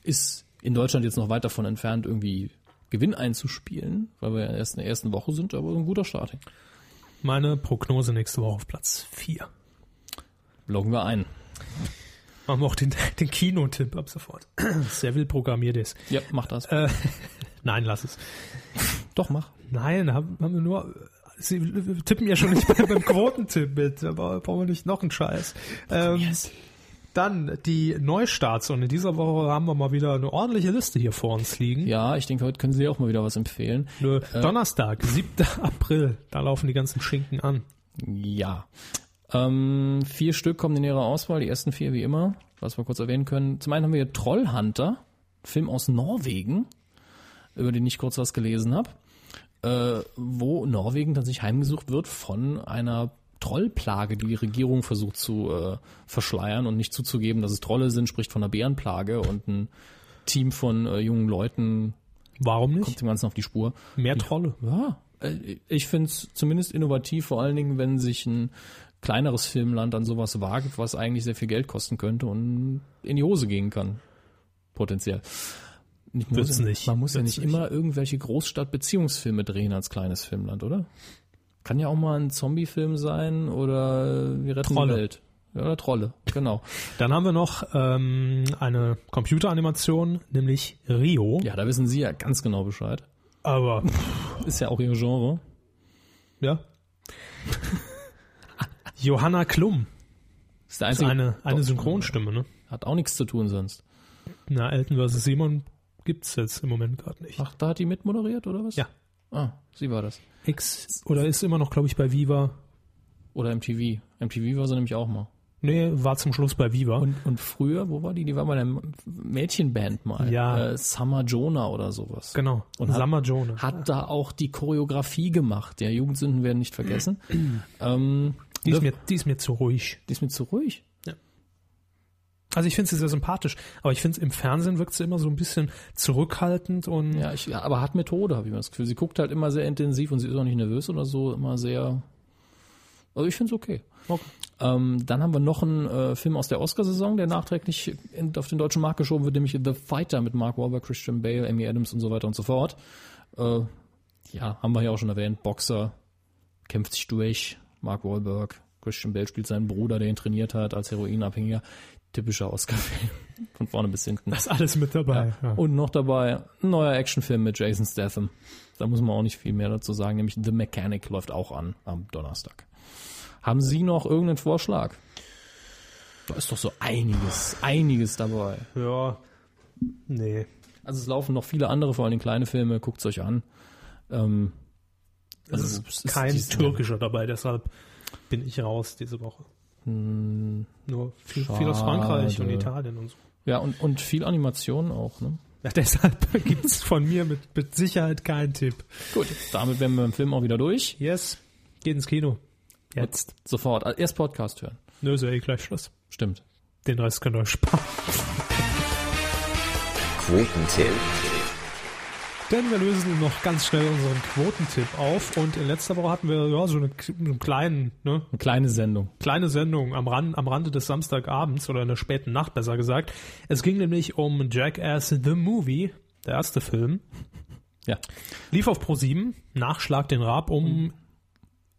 ist in Deutschland jetzt noch weit davon entfernt, irgendwie Gewinn einzuspielen, weil wir erst in der ersten Woche sind, aber ein guter Start. Meine Prognose nächste Woche auf Platz 4. Loggen wir ein. Machen wir auch den, [laughs] den Kinotipp ab sofort. [clears throat] Sehr will programmiert ist. Ja, mach das. Äh, [laughs] nein, lass es. Doch, mach. Nein, haben, haben wir nur. Sie tippen ja schon nicht bei, [laughs] beim Quotentipp mit, aber brauchen wir nicht noch einen Scheiß. Ähm, dann die Neustarts und in dieser Woche haben wir mal wieder eine ordentliche Liste hier vor uns liegen. Ja, ich denke, heute können Sie auch mal wieder was empfehlen. Nö, Donnerstag, 7. April, da laufen die ganzen Schinken an. Ja. Ähm, vier Stück kommen in ihrer Auswahl, die ersten vier wie immer, was wir kurz erwähnen können. Zum einen haben wir hier Trollhunter, Film aus Norwegen, über den ich kurz was gelesen habe, äh, wo Norwegen tatsächlich heimgesucht wird von einer Trollplage, die die Regierung versucht zu äh, verschleiern und nicht zuzugeben, dass es Trolle sind, spricht von einer Bärenplage und ein Team von äh, jungen Leuten Warum kommt nicht? dem Ganzen auf die Spur. Mehr Trolle. Ja, äh, ich finde es zumindest innovativ, vor allen Dingen, wenn sich ein kleineres Filmland an sowas wagt, was eigentlich sehr viel Geld kosten könnte und in die Hose gehen kann. Potenziell. Nicht, muss Wird's ja- nicht. Man muss ja Wird's nicht, immer irgendwelche Großstadt-Beziehungsfilme drehen als kleines Filmland, oder? Kann ja auch mal ein Zombie-Film sein oder wir retten Trolle. die Welt. Ja, oder Trolle, genau. Dann haben wir noch ähm, eine Computeranimation, nämlich Rio. Ja, da wissen Sie ja ganz genau Bescheid. Aber Ist ja auch Ihr Genre. ja. [laughs] Johanna Klum Ist der ist einzige. eine, eine Doch, Synchronstimme, ne? Hat auch nichts zu tun sonst. Na, Elton vs. Simon gibt's jetzt im Moment gerade nicht. Ach, da hat die mitmoderiert oder was? Ja. Ah, sie war das. X oder ist immer noch, glaube ich, bei Viva. Oder MTV. MTV war sie nämlich auch mal. Nee, war zum Schluss bei Viva. Und, und früher, wo war die? Die war bei einer Mädchenband mal. Ja. Äh, Summer Jonah oder sowas. genau. Und hat- Summer Jonah. Hat da auch die Choreografie gemacht. Der Jugendsünden werden nicht vergessen. [clears throat] ähm, Die ist, mir, die ist mir zu ruhig. die ist mir zu ruhig. Also ich finde sie sehr sympathisch, aber ich finde im Fernsehen wirkt sie immer so ein bisschen zurückhaltend und Ja, ich, ja, aber hat Methode, habe ich mir das Gefühl. Sie guckt halt immer sehr intensiv und sie ist auch nicht nervös oder so, immer sehr. Also ich finde es okay. Ähm, dann haben wir noch einen äh, Film aus der Oscarsaison, der nachträglich in, auf den deutschen Markt geschoben wird, nämlich The Fighter mit Mark Wahlberg, Christian Bale, Amy Adams und so weiter und so fort. Äh, ja, haben wir ja auch schon erwähnt. Boxer kämpft sich durch. Mark Wahlberg, Christian Bale spielt seinen Bruder, der ihn trainiert hat als Heroinabhängiger. Typischer Oscar-Film. [laughs] Von vorne bis hinten. das ist alles mit dabei. Ja. Und noch dabei ein neuer Actionfilm mit Jason Statham. Da muss man auch nicht viel mehr dazu sagen, nämlich The Mechanic läuft auch an am Donnerstag. Haben Sie noch irgendeinen Vorschlag? Da ist doch so einiges, einiges dabei. ja. Nee. Also es laufen noch viele andere, vor allem kleine Filme, guckt's euch an. Ähm, Es also ist es ist kein dies- türkischer dabei, deshalb bin ich raus diese Woche. Nur viel, viel aus Frankreich und. Italien und so. Ja, und, und viel Animation auch, ne? Ja, [laughs] deshalb gibt's von mir mit, mit Sicherheit keinen Tipp. Gut, damit wären wir im Film auch wieder durch. Yes, geht ins Kino. Jetzt. Sofort. Also Erst Podcast hören. Nö, ist ja eh gleich Schluss. Stimmt. Den Rest könnt ihr euch sparen. Quotentipp. Denn wir lösen noch ganz schnell unseren Quotentipp auf. Und in letzter Woche hatten wir ja so eine, einen kleinen, ne, Eine kleine Sendung. kleine Sendung am, Rand, am Rande des Samstagabends oder in der späten Nacht besser gesagt. Es ging nämlich um Jackass The Movie, der erste Film. Ja. Lief auf Pro7, Nachschlag den Rab um,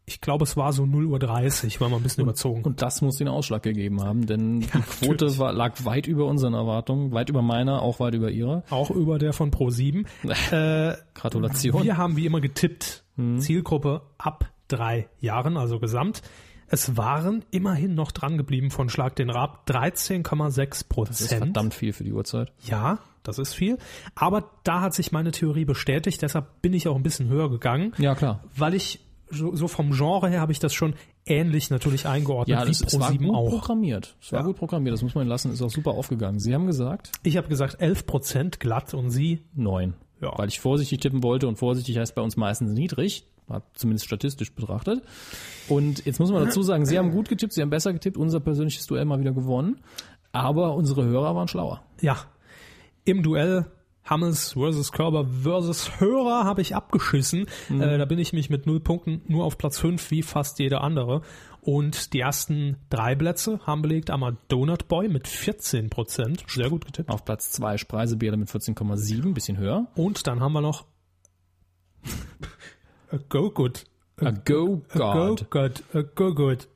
ich glaube es war so 0.30 Uhr, war mal ein bisschen überzogen. Und das muss den Ausschlag gegeben haben, denn [laughs] die Quote war, lag weit über unseren Erwartungen, weit über meiner, auch weit über ihrer. auch über der von Pro7. [laughs] äh, Gratulation. Wir haben wie immer getippt. Mhm. Zielgruppe ab drei Jahren, also gesamt. Es waren immerhin noch dran geblieben von Schlag den Rab 13,6% Das ist Prozent. verdammt viel für die Uhrzeit. Ja, das ist viel. Aber da hat sich meine Theorie bestätigt, deshalb bin ich auch ein bisschen höher gegangen, Ja, klar. weil ich so, so vom Genre her habe ich das schon ähnlich natürlich eingeordnet Ja, wie das, es war Pro7 gut auch. programmiert. Es war Ja. gut programmiert, das muss man lassen, ist auch super aufgegangen. Sie haben gesagt, Ich habe gesagt 11 Prozent glatt und Sie neun. Ja. Weil ich vorsichtig tippen wollte und vorsichtig heißt bei uns meistens niedrig, zumindest statistisch betrachtet. Und jetzt muss man dazu sagen, Sie haben gut getippt, Sie haben besser getippt, unser persönliches Duell mal wieder gewonnen. Aber unsere Hörer waren schlauer. Ja, im Duell Hammes versus Körber versus Hörer habe ich abgeschissen. Äh, da bin ich mich mit null Punkten nur auf Platz 5 wie fast jeder andere. Und die ersten drei Plätze haben belegt einmal Donut Boy mit 14 Prozent. Sehr gut getippt. Auf Platz zwei Spreisebeere mit 14,7, bisschen höher. Und dann haben wir noch A Go Good. A Go A Go God. Good. A Go Good. A Go Good.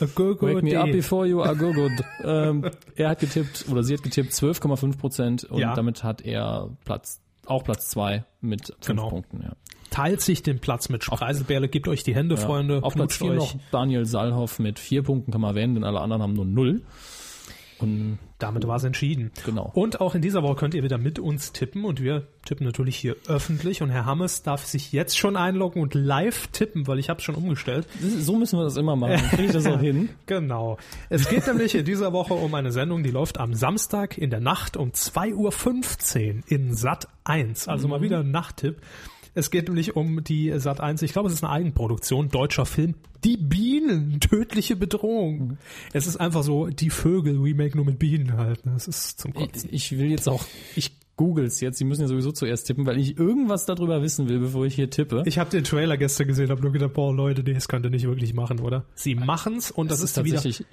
Wake me up before you are go good. ähm, er hat getippt, oder sie hat getippt 12,5 Prozent und Ja. damit hat er Platz, auch Platz zwei mit fünf Genau. Punkten. Ja. Teilt sich den Platz mit Spreiselbärle. Gebt euch die Hände, Freunde. Auf Platz Knutscht 4 euch. noch Daniel Salhoff mit vier Punkten kann man erwähnen, denn alle anderen haben nur null. Und Damit war es entschieden. Genau. Und auch in dieser Woche könnt ihr wieder mit uns tippen und wir tippen natürlich hier öffentlich und Herr Hammes darf sich jetzt schon einloggen und live tippen, weil ich habe schon umgestellt. so müssen wir das immer machen. Kriege ich das auch [laughs] hin? Genau. Es geht nämlich in dieser Woche um eine Sendung, die läuft am Samstag in der Nacht um 2.15 Uhr in Sat 1. Also mal wieder ein Nachttipp. Es geht nämlich um die Sat 1, ich glaube, es ist eine Eigenproduktion, deutscher Film. Die Bienen, tödliche Bedrohung. Es ist einfach so die Vögel-Remake nur mit Bienen halt. ne? Das ist zum Kotzen. Ich, ich will jetzt auch, ich googles jetzt, Sie müssen ja sowieso zuerst tippen, weil ich irgendwas darüber wissen will, bevor ich hier tippe. Ich habe den Trailer gestern gesehen, habe nur gedacht, boah Leute, nee, das könnt ihr nicht wirklich machen, oder? Sie machen's und das, Das ist, wieder tatsächlich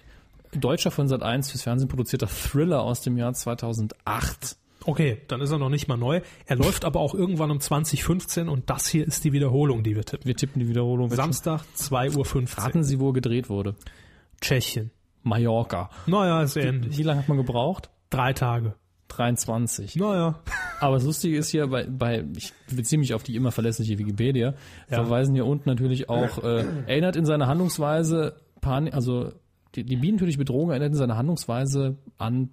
deutscher von Sat 1 fürs Fernsehen produzierter Thriller aus dem Jahr 2008. Okay, dann ist er noch nicht mal neu. Er läuft aber auch irgendwann um 2015 und das hier ist die Wiederholung, die wir tippen. Wir tippen die Wiederholung. Samstag, 2.15 Uhr. Raten Sie, wo er gedreht wurde. Tschechien. Mallorca. Naja, ist ähnlich. Wie lange hat man gebraucht? Drei Tage. 23. Naja. Aber das Lustige ist hier, bei, bei ich beziehe mich auf die immer verlässliche Wikipedia, Ja. verweisen hier unten natürlich auch, äh, erinnert in seiner Handlungsweise, Pan, also die, die bienentödliche Bedrohung erinnert in seiner Handlungsweise an,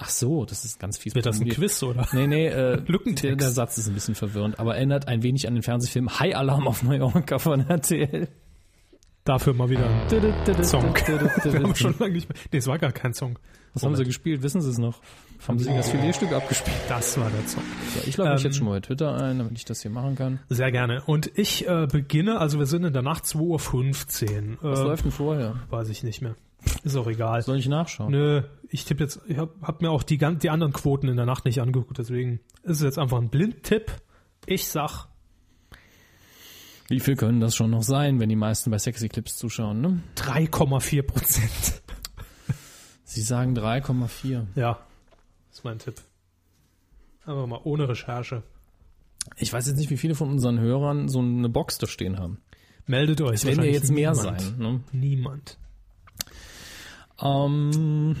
ach so, das ist ganz fies. Wird das ein. Quiz, oder? Nee, nee, äh, [laughs] Lückentext. der, der Satz ist ein bisschen verwirrend, aber erinnert ein wenig an den Fernsehfilm High Alarm auf Mallorca von RTL. Dafür mal wieder ein Song. Wir haben [laughs] Was schon lange nicht mehr. Nee, es war gar kein Song. haben sie gespielt? Wissen sie es noch? Haben sie das Filetstück abgespielt? Das war der Song. So, ich logge mich Ähm, jetzt schon mal bei Twitter ein, damit ich das hier machen kann. Sehr gerne. Und ich äh, beginne, also wir sind in der Nacht 2.15 Uhr. Was Äh, läuft denn vorher? weiß ich nicht mehr. Ist auch egal. Soll ich nachschauen? Nö, ich tippe jetzt, ich habe hab mir auch die, die anderen Quoten in der Nacht nicht angeguckt, deswegen ist es jetzt einfach ein Blindtipp. Ich sag Wie viel können das schon noch sein, wenn die meisten bei Sexy Clips zuschauen, ne? 3,4 Prozent. Sie sagen 3,4. Ja, ist mein Tipp. Einfach mal ohne Recherche. Ich weiß jetzt nicht, wie viele von unseren Hörern so eine Box da stehen haben. Meldet euch. Es werden ja jetzt mehr niemand. sein. Ne? Niemand. Ähm,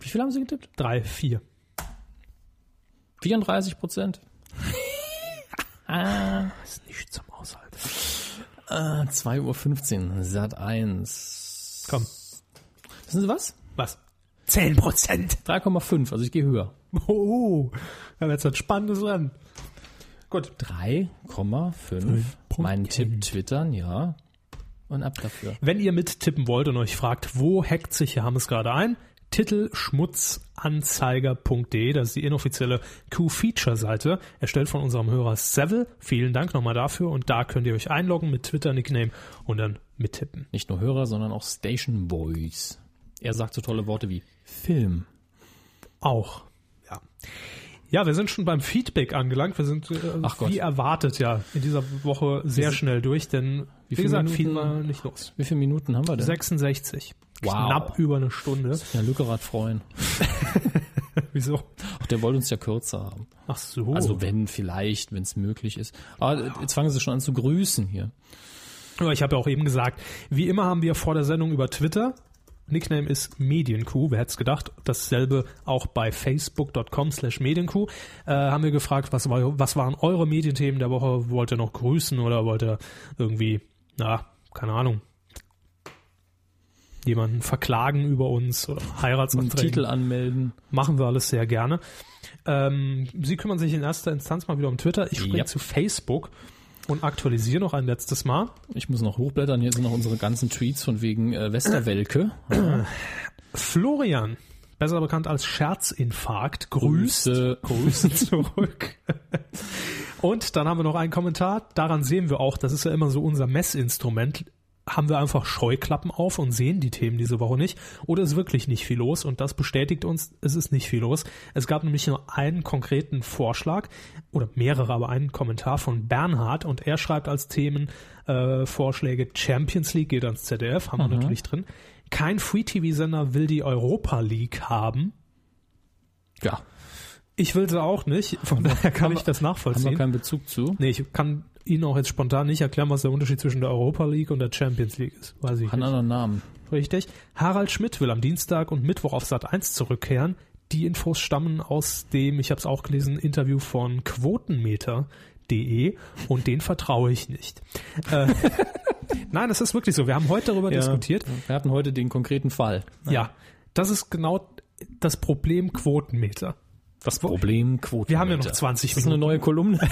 wie viel haben Sie getippt? 3, 4. 34 Prozent. [laughs] Ist nicht zum Aushalten. Äh, 2.15 Uhr, Sat 1. Komm. Wissen Sie was? Was? 10 Prozent. 3,5, also ich gehe höher. Oh, da wird's ein spannendes Rennen. Gut. 3,5. Mein Tipp twittern, ja. Und ab dafür. Wenn ihr mittippen wollt und euch fragt, wo hackt sich Herr Hammes gerade ein, Titel schmutzanzeiger.de, das ist die inoffizielle Q-Feature-Seite, erstellt von unserem Hörer Seville. Vielen Dank nochmal dafür und da könnt ihr euch einloggen mit Twitter-Nickname und dann mittippen. Nicht nur Hörer, sondern auch Station Boys. Er sagt so tolle Worte wie Film. Auch. Ja. Ja, wir sind schon beim Feedback angelangt. Wir sind äh, wie erwartet ja in dieser Woche sehr sind- schnell durch, denn wie, viele gesagt, viel Minuten? war nicht los. Wie viele Minuten haben wir denn? 66. Wow. Knapp über eine Stunde. Ja, Lückerath freuen. [laughs] Wieso? Ach, der wollte uns ja kürzer haben. Ach so. Also wenn, vielleicht, wenn es möglich ist. Aber jetzt fangen sie schon an zu grüßen hier. Aber ich habe ja auch eben gesagt, wie immer haben wir vor der Sendung über Twitter, Nickname ist Medienkuh, wer hätte es gedacht, dasselbe auch bei facebook.com slash Medienkuh, äh, haben wir gefragt, was, war, was waren eure Medienthemen der Woche, wollt ihr noch grüßen oder wollt ihr irgendwie, na, keine Ahnung, jemanden verklagen über uns oder Heiratsanträge. Titel anmelden. Machen wir alles sehr gerne. Ähm, Sie kümmern sich in erster Instanz mal wieder um Twitter. Ich springe Ja. zu Facebook und aktualisiere noch ein letztes Mal. Ich muss noch hochblättern. Hier sind noch unsere ganzen Tweets von wegen äh, Westerwelke. Florian, besser bekannt als Scherzinfarkt, grüßt. Grüße. Grüße zurück. Und dann haben wir noch einen Kommentar. Daran sehen wir auch, das ist ja immer so unser Messinstrument. Haben wir einfach Scheuklappen auf und sehen die Themen diese Woche nicht? Oder ist wirklich nicht viel los? Und das bestätigt uns, es ist nicht viel los. Es gab nämlich nur einen konkreten Vorschlag oder mehrere, aber einen Kommentar von Bernhard und er schreibt als Themenvorschläge äh, Vorschläge Champions League geht ans ZDF, haben wir natürlich drin. Kein Free-TV-Sender will die Europa League haben. Ja, Ich will sie auch nicht, von [laughs] daher kann haben ich das haben wir nachvollziehen. keinen Bezug zu. Nee, ich kann Ihnen auch jetzt spontan nicht erklären, was der Unterschied zwischen der Europa League und der Champions League ist. Weiß ich Hat einen nicht. anderen Namen. Richtig. Harald Schmidt will am Dienstag und Mittwoch auf Sat 1 zurückkehren. Die Infos stammen aus dem, ich habe es auch gelesen, Interview von Quotenmeter.de und den vertraue ich nicht. Äh, [laughs] Nein, es ist wirklich so. Wir haben heute darüber diskutiert. Wir hatten heute den konkreten Fall. Ja, das ist genau das Problem Quotenmeter. Das Problem Quoten. Wir haben ja noch 20 Das ist eine Minuten. neue Kolumne. [laughs]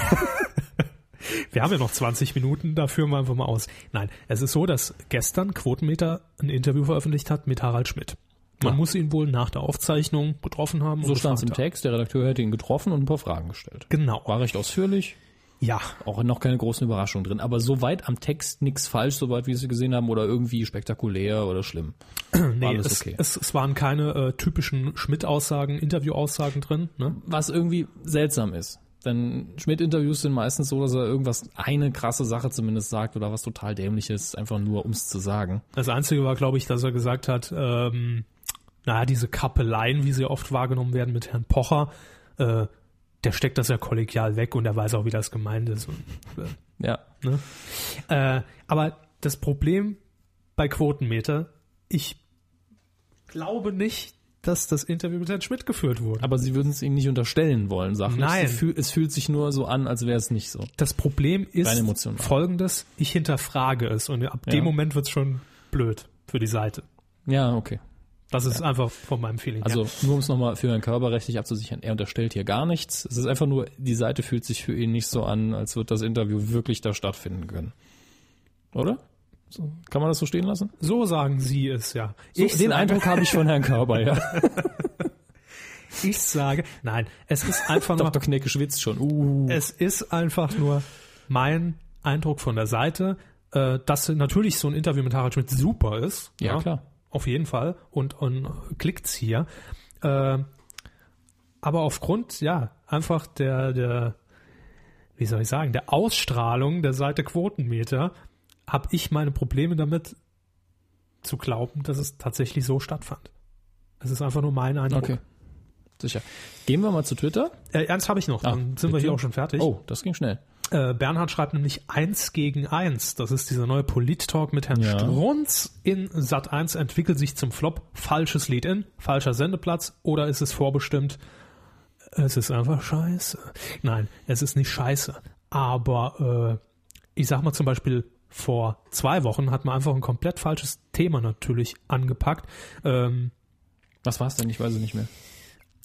Wir haben ja noch 20 Minuten, da führen wir einfach mal aus. Nein, es ist so, dass gestern Quotenmeter ein Interview veröffentlicht hat mit Harald Schmidt. Man Ja. muss ihn wohl nach der Aufzeichnung getroffen haben. So stand es im. Text. Der Redakteur hätte ihn getroffen und ein paar Fragen gestellt. Genau. War recht ausführlich. Ja, Auch noch keine großen Überraschungen drin. Aber soweit am Text nichts falsch, soweit wie Sie gesehen haben, oder irgendwie spektakulär oder schlimm. [clears throat] nee, es, okay. es, es waren keine äh, typischen Schmidt-Aussagen, Interview-Aussagen drin. Ne? Was irgendwie seltsam ist. Denn Schmidt-Interviews sind meistens so, dass er irgendwas, eine krasse Sache zumindest sagt oder was total dämliches, einfach nur ums zu sagen. Das Einzige war, glaube ich, dass er gesagt hat, ähm, naja, diese Kappeleien, wie sie oft wahrgenommen werden mit Herrn Pocher, äh, der steckt das ja kollegial weg und er weiß auch, wie das gemeint ist. Und, äh, Ja. Ne? Äh, aber das Problem bei Quotenmeter ich glaube nicht, dass das Interview mit Herrn Schmidt geführt wurde. Aber Sie würden es Ihnen nicht unterstellen wollen, sachlich. Nein. Es fühlt, es fühlt sich nur so an, als wäre es nicht so. Das Problem ist folgendes, ich hinterfrage es und ab Ja. dem Moment wird es schon blöd für die Seite. Ja, okay. Das ist einfach von meinem Feeling Also her. nur um es nochmal für Herrn Körber rechtlich abzusichern, er unterstellt hier gar nichts. Es ist einfach nur, die Seite fühlt sich für ihn nicht so an, als wird das Interview wirklich da stattfinden können. Oder? So, kann man das so stehen lassen? So sagen Sie es ja. So, ich, den Eindruck habe ich von Herrn Körber, ja. [laughs] ich sage, nein, es ist einfach nur, Dr. Knecke schwitzt schon. Uh. es ist einfach nur mein Eindruck von der Seite, äh, dass natürlich so ein Interview mit Harald Schmidt super ist. Ja, klar. Auf jeden Fall. Und, und klickt's hier. Äh, aber aufgrund, ja, einfach der, der, wie soll ich sagen, der Ausstrahlung der Seite Quotenmeter habe ich meine Probleme damit zu glauben, dass es tatsächlich so stattfand. Es ist einfach nur mein Eindruck. Okay. Sicher. Gehen wir mal zu Twitter. Äh, ernst habe ich noch, Ah, dann sind wir bitte. hier auch schon fertig. Oh, das ging schnell. Äh, Bernhard schreibt nämlich eins gegen eins. Das ist dieser neue Polit-Talk mit Herrn Ja. Strunz in Sat 1 entwickelt sich zum Flop. Falsches Lied in, falscher Sendeplatz oder ist es vorbestimmt? Es ist einfach scheiße. Nein, es ist nicht scheiße. Aber äh, ich sag mal zum Beispiel vor zwei Wochen hat man einfach ein komplett falsches Thema natürlich angepackt. Ähm, Was war es denn? Ich weiß es nicht mehr.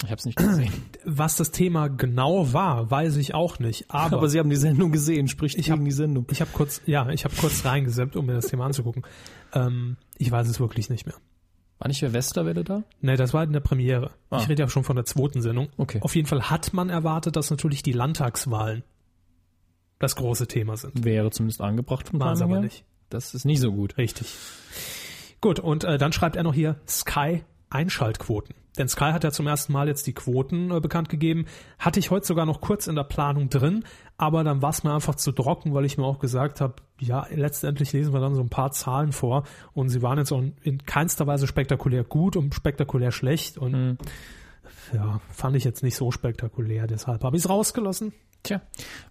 Ich habe es nicht gesehen. [clears throat] was das Thema genau war, weiß ich auch nicht. Aber, Aber Sie haben die Sendung gesehen, spricht Ich gegen hab- die Sendung. Ich habe kurz, ja, ich habe kurz reingeseppt, um mir das Thema anzugucken. Ähm, ich weiß es wirklich nicht mehr. War nicht der Westerwelle da? Nee, das war in der Premiere. Ah. Ich rede ja schon von der zweiten Sendung. Okay. Auf jeden Fall hat man erwartet, dass natürlich die Landtagswahlen das große Thema sind. Wäre zumindest angebracht vom War es aber nicht. Das ist nicht so gut. Richtig. Gut, und äh, dann schreibt er noch hier Sky Einschaltquoten. Denn Sky hat ja zum ersten Mal jetzt die Quoten äh, bekannt gegeben. Hatte ich heute sogar noch kurz in der Planung drin, aber dann war es mir einfach zu trocken, weil ich mir auch gesagt habe, ja, letztendlich lesen wir dann so ein paar Zahlen vor und sie waren jetzt auch in keinster Weise spektakulär gut und spektakulär schlecht und ja, fand ich jetzt nicht so spektakulär, deshalb habe ich es rausgelassen. Tja,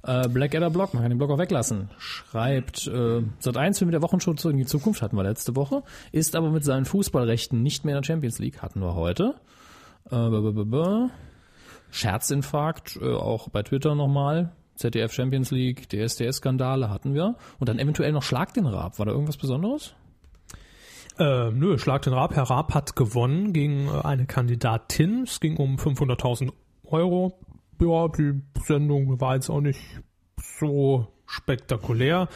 äh, Blackadder Blog, man kann den Blog auch weglassen, schreibt, äh, seit eins mit der Wochenschau zurück in die Zukunft hatten wir letzte Woche, ist aber mit seinen Fußballrechten nicht mehr in der Champions League, hatten wir heute. Äh. Scherzinfarkt, äh, auch bei Twitter nochmal. ZDF Champions League, DSDS-Skandale hatten wir. Und dann eventuell noch Schlag den Raab. War da irgendwas Besonderes? Äh, nö, Schlag den Raab. Herr Raab hat gewonnen gegen äh, eine Kandidatin. Es ging um 500.000 Euro. Ja, die Sendung war jetzt auch nicht so spektakulär,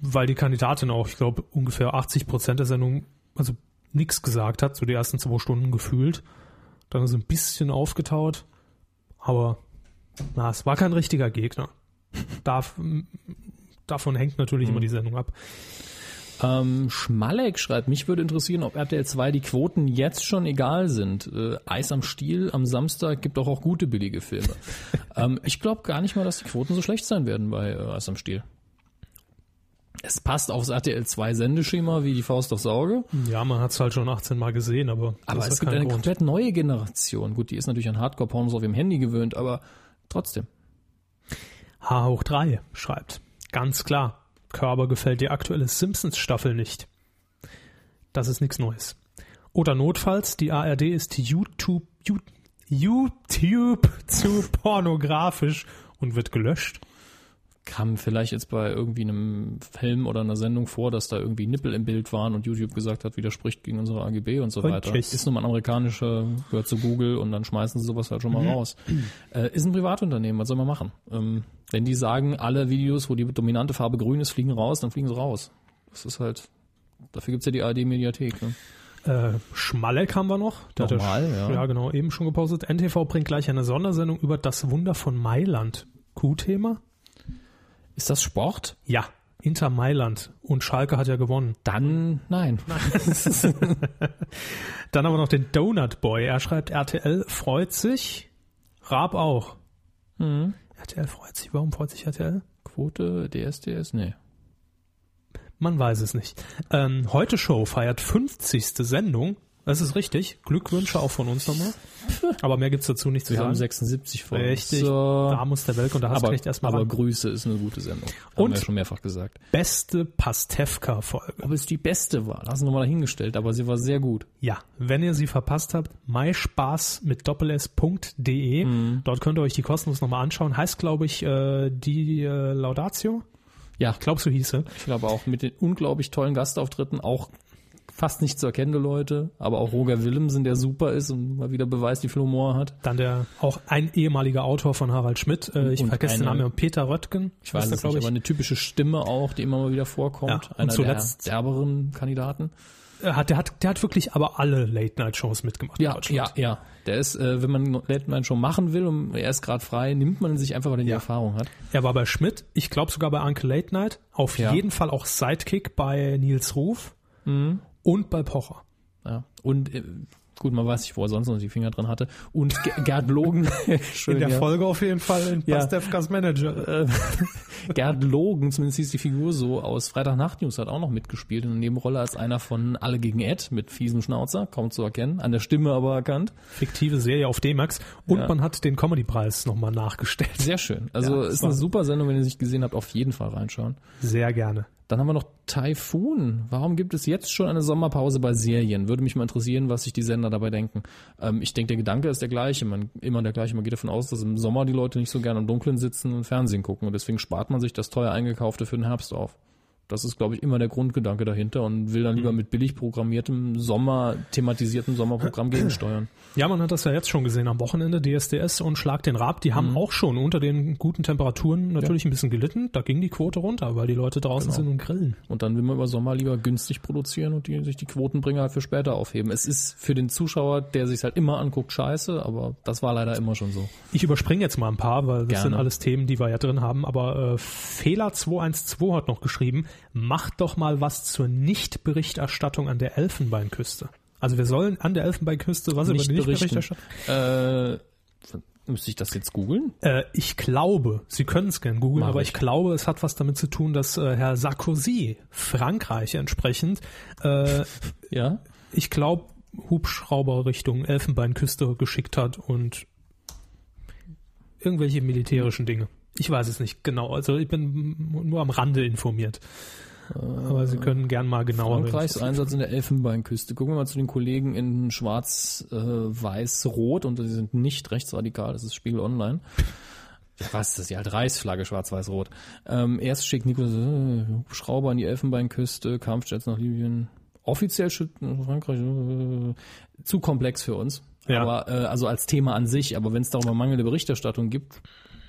weil die Kandidatin auch, ich glaube, ungefähr 80 Prozent der Sendung, also nichts gesagt hat, so die ersten zwei Stunden gefühlt. Dann ist ein bisschen aufgetaut, aber na, es war kein richtiger Gegner. [laughs] Darf, davon hängt natürlich immer die Sendung ab. Ähm, Schmalek schreibt, mich würde interessieren, ob RTL 2 die Quoten jetzt schon egal sind. Äh, Eis am Stiel am Samstag gibt doch auch gute billige Filme. [laughs] ähm, ich glaube gar nicht mal, dass die Quoten so schlecht sein werden bei äh, Eis am Stiel. Es passt aufs RTL 2 Sendeschema wie die Faust aufs Auge, Ja, man hat es halt schon 18 Mal gesehen, aber, aber es gibt eine Grund. komplett neue Generation. Gut, die ist natürlich an Hardcore-Pornos auf ihrem Handy gewöhnt, aber trotzdem. H hoch 3 schreibt. Ganz klar, Körber gefällt die aktuelle Simpsons-Staffel nicht. Das ist nichts Neues. Oder notfalls, die ARD ist YouTube, You- YouTube zu pornografisch und wird gelöscht. Kam vielleicht jetzt bei irgendwie einem Film oder einer Sendung vor, dass da irgendwie Nippel im Bild waren und YouTube gesagt hat, widerspricht gegen unsere AGB und so Und weiter. tschüss. Ist nun mal ein amerikanischer, gehört zu Google und dann schmeißen sie sowas halt schon mal raus. Äh, ist ein Privatunternehmen, was soll man machen? Ähm, wenn die sagen, alle Videos, wo die dominante Farbe grün ist, fliegen raus, dann fliegen sie raus. Das ist halt, dafür gibt's ja die ARD-Mediathek. Ne? Äh, Schmalleck haben wir noch. Der Nochmal, ja. ja. Ja, genau, eben schon gepostet. NTV bringt gleich eine Sondersendung über das Wunder von Mailand. Q-Thema? Ist das Sport? Ja, Inter Mailand. Und Schalke hat ja gewonnen. Dann nein. [laughs] Dann haben wir noch den Donut Boy. Er schreibt, RTL freut sich, Raab auch. Mhm. RTL freut sich. Warum freut sich RTL? Quote, DSDS? Nee. Man weiß es nicht. Ähm, Heute Show feiert 50. Sendung. Das ist richtig. Glückwünsche auch von uns nochmal. [laughs] Aber mehr gibt's dazu nicht zu Wir haben sagen. 76 Folgen. Richtig. So. Da muss der Welk und da hast du erstmal aber ran. Grüße ist eine gute Sendung. Haben Und- wir schon mehrfach gesagt. beste Pastewka-Folge. Ob es die beste war, lassen wir mal dahingestellt, aber sie war sehr gut. Ja, wenn ihr sie verpasst habt, myspaß mit doppels.de. Mhm. Dort könnt ihr euch die kostenlos nochmal anschauen. Heißt, glaube ich, äh, die äh, Laudatio. Ja, Glaubst du, hieße? ich glaube auch mit den unglaublich tollen Gastauftritten, auch fast nicht zu erkennende Leute, aber auch Roger Willemsen, der super ist und mal wieder beweist, wie viel Humor er hat. Dann der auch ein ehemaliger Autor von Harald Schmidt. Äh, ich Und vergesse den eine- Namen. Peter Röttgen. Ich weiß es nicht, aber eine typische Stimme auch, die immer mal wieder vorkommt. Ja, Einer zuletzt- der derberen Kandidaten. Äh, hat, der, hat, der hat wirklich aber alle Late-Night-Shows mitgemacht. in Ja, Deutschland. ja, ja. Der ist, äh, wenn man Late Night schon machen will und er ist gerade frei, nimmt man ihn sich einfach, weil er die Erfahrung hat. Er war bei Schmidt, ich glaube sogar bei Uncle Late Night, auf Ja. jeden Fall auch Sidekick bei Nils Ruf und bei Pocher. Ja. Und äh, gut, man weiß nicht, wo er sonst noch die Finger drin hatte. Und Ge- [laughs] Gerd Logen, [laughs] schön, ja. Folge auf jeden Fall in Ja. Pastewkas Manager. äh, [laughs] Gerd Logen, zumindest hieß die Figur so, aus Freitagnacht News hat auch noch mitgespielt in der Nebenrolle als einer von Alle gegen Ed mit fiesem Schnauzer, kaum zu erkennen, an der Stimme aber erkannt. Fiktive Serie auf D-Max. Und Ja. man hat den Comedy-Preis nochmal nachgestellt. Sehr schön. Also Ja, ist eine super Sendung, wenn ihr sie nicht gesehen habt, auf jeden Fall reinschauen. Sehr gerne. Dann haben wir noch Typhoon. Warum gibt es jetzt schon eine Sommerpause bei Serien? Würde mich mal interessieren, was sich die Sender dabei denken. Ähm, ich denke, der Gedanke ist der gleiche. Man, immer der gleiche. Man geht davon aus, dass im Sommer die Leute nicht so gerne im Dunkeln sitzen und Fernsehen gucken. Und deswegen spart man sich das teuer eingekaufte für den Herbst auf. Das ist, glaube ich, immer der Grundgedanke dahinter und will dann lieber mit billig programmiertem Sommer, thematisiertem Sommerprogramm [clears throat] gegensteuern. Ja, man hat das ja jetzt schon gesehen am Wochenende, DSDS und Schlag den Rab, die Mhm. haben auch schon unter den guten Temperaturen natürlich ein bisschen gelitten. Da ging die Quote runter, weil die Leute draußen Genau. sind und grillen. Und dann will man über Sommer lieber günstig produzieren und die, sich die Quotenbringer halt für später aufheben. Es ist für den Zuschauer, der sich halt immer anguckt, scheiße, aber das war leider immer schon so. Ich überspringe jetzt mal ein paar, weil das Gerne. sind alles Themen, die wir ja drin haben. Aber äh, Fehler 212 hat noch geschrieben, macht doch mal was zur Nichtberichterstattung an der Elfenbeinküste. Also wir sollen an der Elfenbeinküste was Nicht über die. Nichtberichterstattung? Äh, müsste ich das jetzt googeln? Äh, ich glaube, Sie können es gerne googeln, aber ich. ich glaube, es hat was damit zu tun, dass äh, Herr Sarkozy Frankreich entsprechend, äh, [laughs] Ja. ich glaube, Hubschrauber Richtung Elfenbeinküste geschickt hat und irgendwelche militärischen Dinge. Ich weiß es nicht genau. Also ich bin nur am Rande informiert. Aber Sie können gern mal genauer. Frankreichs Einsatz in der Elfenbeinküste. Gucken wir mal zu den Kollegen in Schwarz, äh, und sie sind nicht rechtsradikal, das ist Spiegel Online. Was ist das? Die alte Reichsflagge, schwarz, weiß, rot. Ähm, erst schickt Nico äh, Hubschrauber an die Elfenbeinküste, Kampfjets nach Libyen. Offiziell schickt Frankreich äh, zu komplex für uns. Ja. Aber äh, also als Thema an sich, aber wenn es darüber mangelnde Berichterstattung gibt,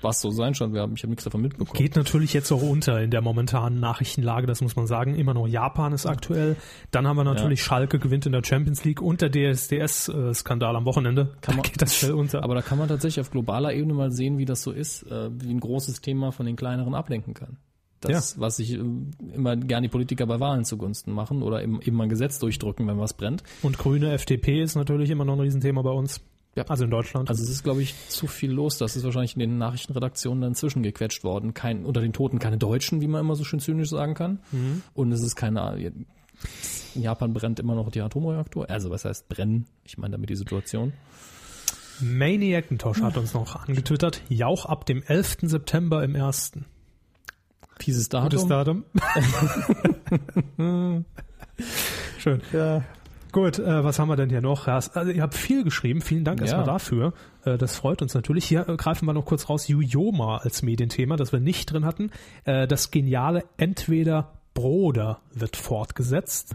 was so sein schon, wir haben, ich habe nichts davon mitbekommen. Geht natürlich jetzt auch unter in der momentanen Nachrichtenlage, das muss man sagen. Immer noch Japan ist aktuell. Dann haben wir natürlich Schalke gewinnt in der Champions League und der DSDS-Skandal am Wochenende. Kann [laughs] da man- geht das schnell unter. Aber da kann man tatsächlich auf globaler Ebene mal sehen, wie das so ist, äh, wie ein großes Thema von den kleineren ablenken kann. Das, was sich äh, immer gern die Politiker bei Wahlen zugunsten machen oder eben, eben mal ein Gesetz durchdrücken, wenn was brennt. Und grüne FDP ist natürlich immer noch ein Riesenthema bei uns. Ja. Also in Deutschland. Also es ist, glaube ich, zu viel los. Das ist wahrscheinlich in den Nachrichtenredaktionen dann zwischengequetscht worden. Kein, unter den Toten keine Deutschen, wie man immer so schön zynisch sagen kann. Und es ist keine, in Japan brennt immer noch die Atomreaktor. Also was heißt brennen? Ich meine damit die Situation. Maniac Tosh hat uns noch angetwittert. Jauch ab dem 11. September im 1. Fieses Datum. Gutes Datum. [laughs] [laughs] Schön. Ja. Gut, äh, was haben wir denn hier noch? Also ihr habt viel geschrieben, vielen Dank erstmal Ja. dafür. Äh, das freut uns natürlich. Hier äh, greifen wir noch kurz raus, Jujoma als Medienthema, das wir nicht drin hatten. Äh, das geniale Entweder Broder wird fortgesetzt.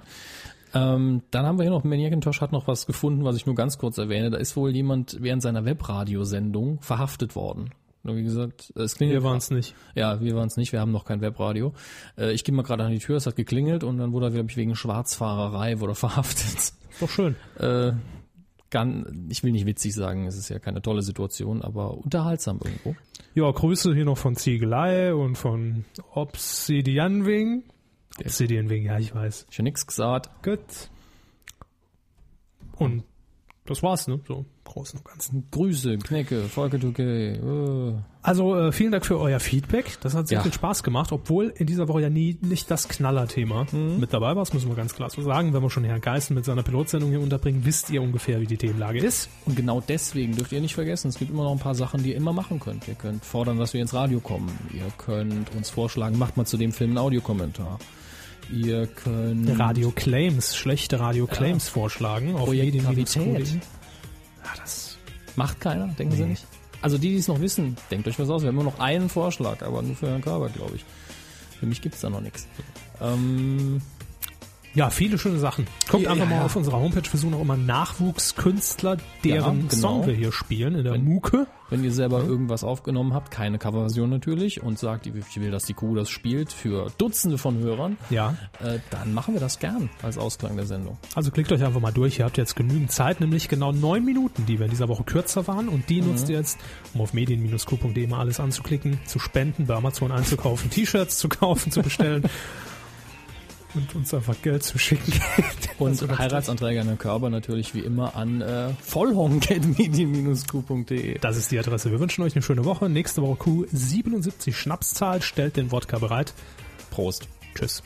Ähm, dann haben wir hier noch, Macintosh hat noch was gefunden, was ich nur ganz kurz erwähne. Da ist wohl jemand während seiner Webradiosendung verhaftet worden. Nur Wie gesagt, es klingelt. Wir waren es nicht. Ja, wir waren es nicht, wir haben noch kein Webradio. Äh, ich gehe mal gerade an die Tür, es hat geklingelt und dann wurde er, glaube ich, wegen Schwarzfahrerei wurde er [laughs] verhaftet. Doch schön. Äh, kann, ich will nicht witzig sagen, es ist ja keine tolle Situation, aber unterhaltsam irgendwo. Ja, Grüße hier noch von Ziegelei und von Obsidianwing. Obsidianwing, ja, ich weiß. Ich habe nichts gesagt. Gut. Und das war's, ne? So Großen und Ganzen. Grüße, Knecke, Volker Tukey. Äh. Also äh, vielen Dank für euer Feedback. Das hat sehr Ja. viel Spaß gemacht, obwohl in dieser Woche ja nie nicht das Knallerthema Mhm. mit dabei war. Das müssen wir ganz klar so sagen. Wenn wir schon Herrn Geißen mit seiner Pilotsendung hier unterbringen, wisst ihr ungefähr, wie die Themenlage ist. Und genau deswegen dürft ihr nicht vergessen, es gibt immer noch ein paar Sachen, die ihr immer machen könnt. Ihr könnt fordern, dass wir ins Radio kommen. Ihr könnt uns vorschlagen, macht mal zu dem Film einen Audiokommentar. Ihr könnt Radio Claims, schlechte Radio Claims vorschlagen auf. Gravität. Ja, das Macht keiner, denken Sie nicht? Also die, die es noch wissen, denkt euch was aus. Wir haben nur noch einen Vorschlag, aber nur für Herrn Körber, glaube ich. Für mich gibt's da noch nichts. Ähm, Ja, viele schöne Sachen. Guckt Ja, einfach ja, mal ja. auf unserer Homepage. Wir suchen auch immer Nachwuchskünstler, deren genau. Song wir hier spielen in der Muke. wenn ihr selber irgendwas aufgenommen habt, keine Coverversion natürlich, und sagt, ich will, dass die Crew das spielt für Dutzende von Hörern, Ja, äh, dann machen wir das gern als Ausklang der Sendung. also klickt euch einfach mal durch. Ihr habt jetzt genügend Zeit, nämlich genau neun Minuten, die wir in dieser Woche kürzer waren. Und die nutzt ihr jetzt, um auf medien-q.de mal alles anzuklicken, zu spenden, bei Amazon einzukaufen, T-Shirts zu kaufen, zu bestellen. [laughs] Und uns einfach Geld zu schicken. [laughs] Und Heiratsanträge an den Körper natürlich wie immer an äh, vollhonk.medien-q.de. Das ist die Adresse. Wir wünschen euch eine schöne Woche. Nächste Woche Q77 Schnapszahl. Stellt den Wodka bereit. Prost. Tschüss.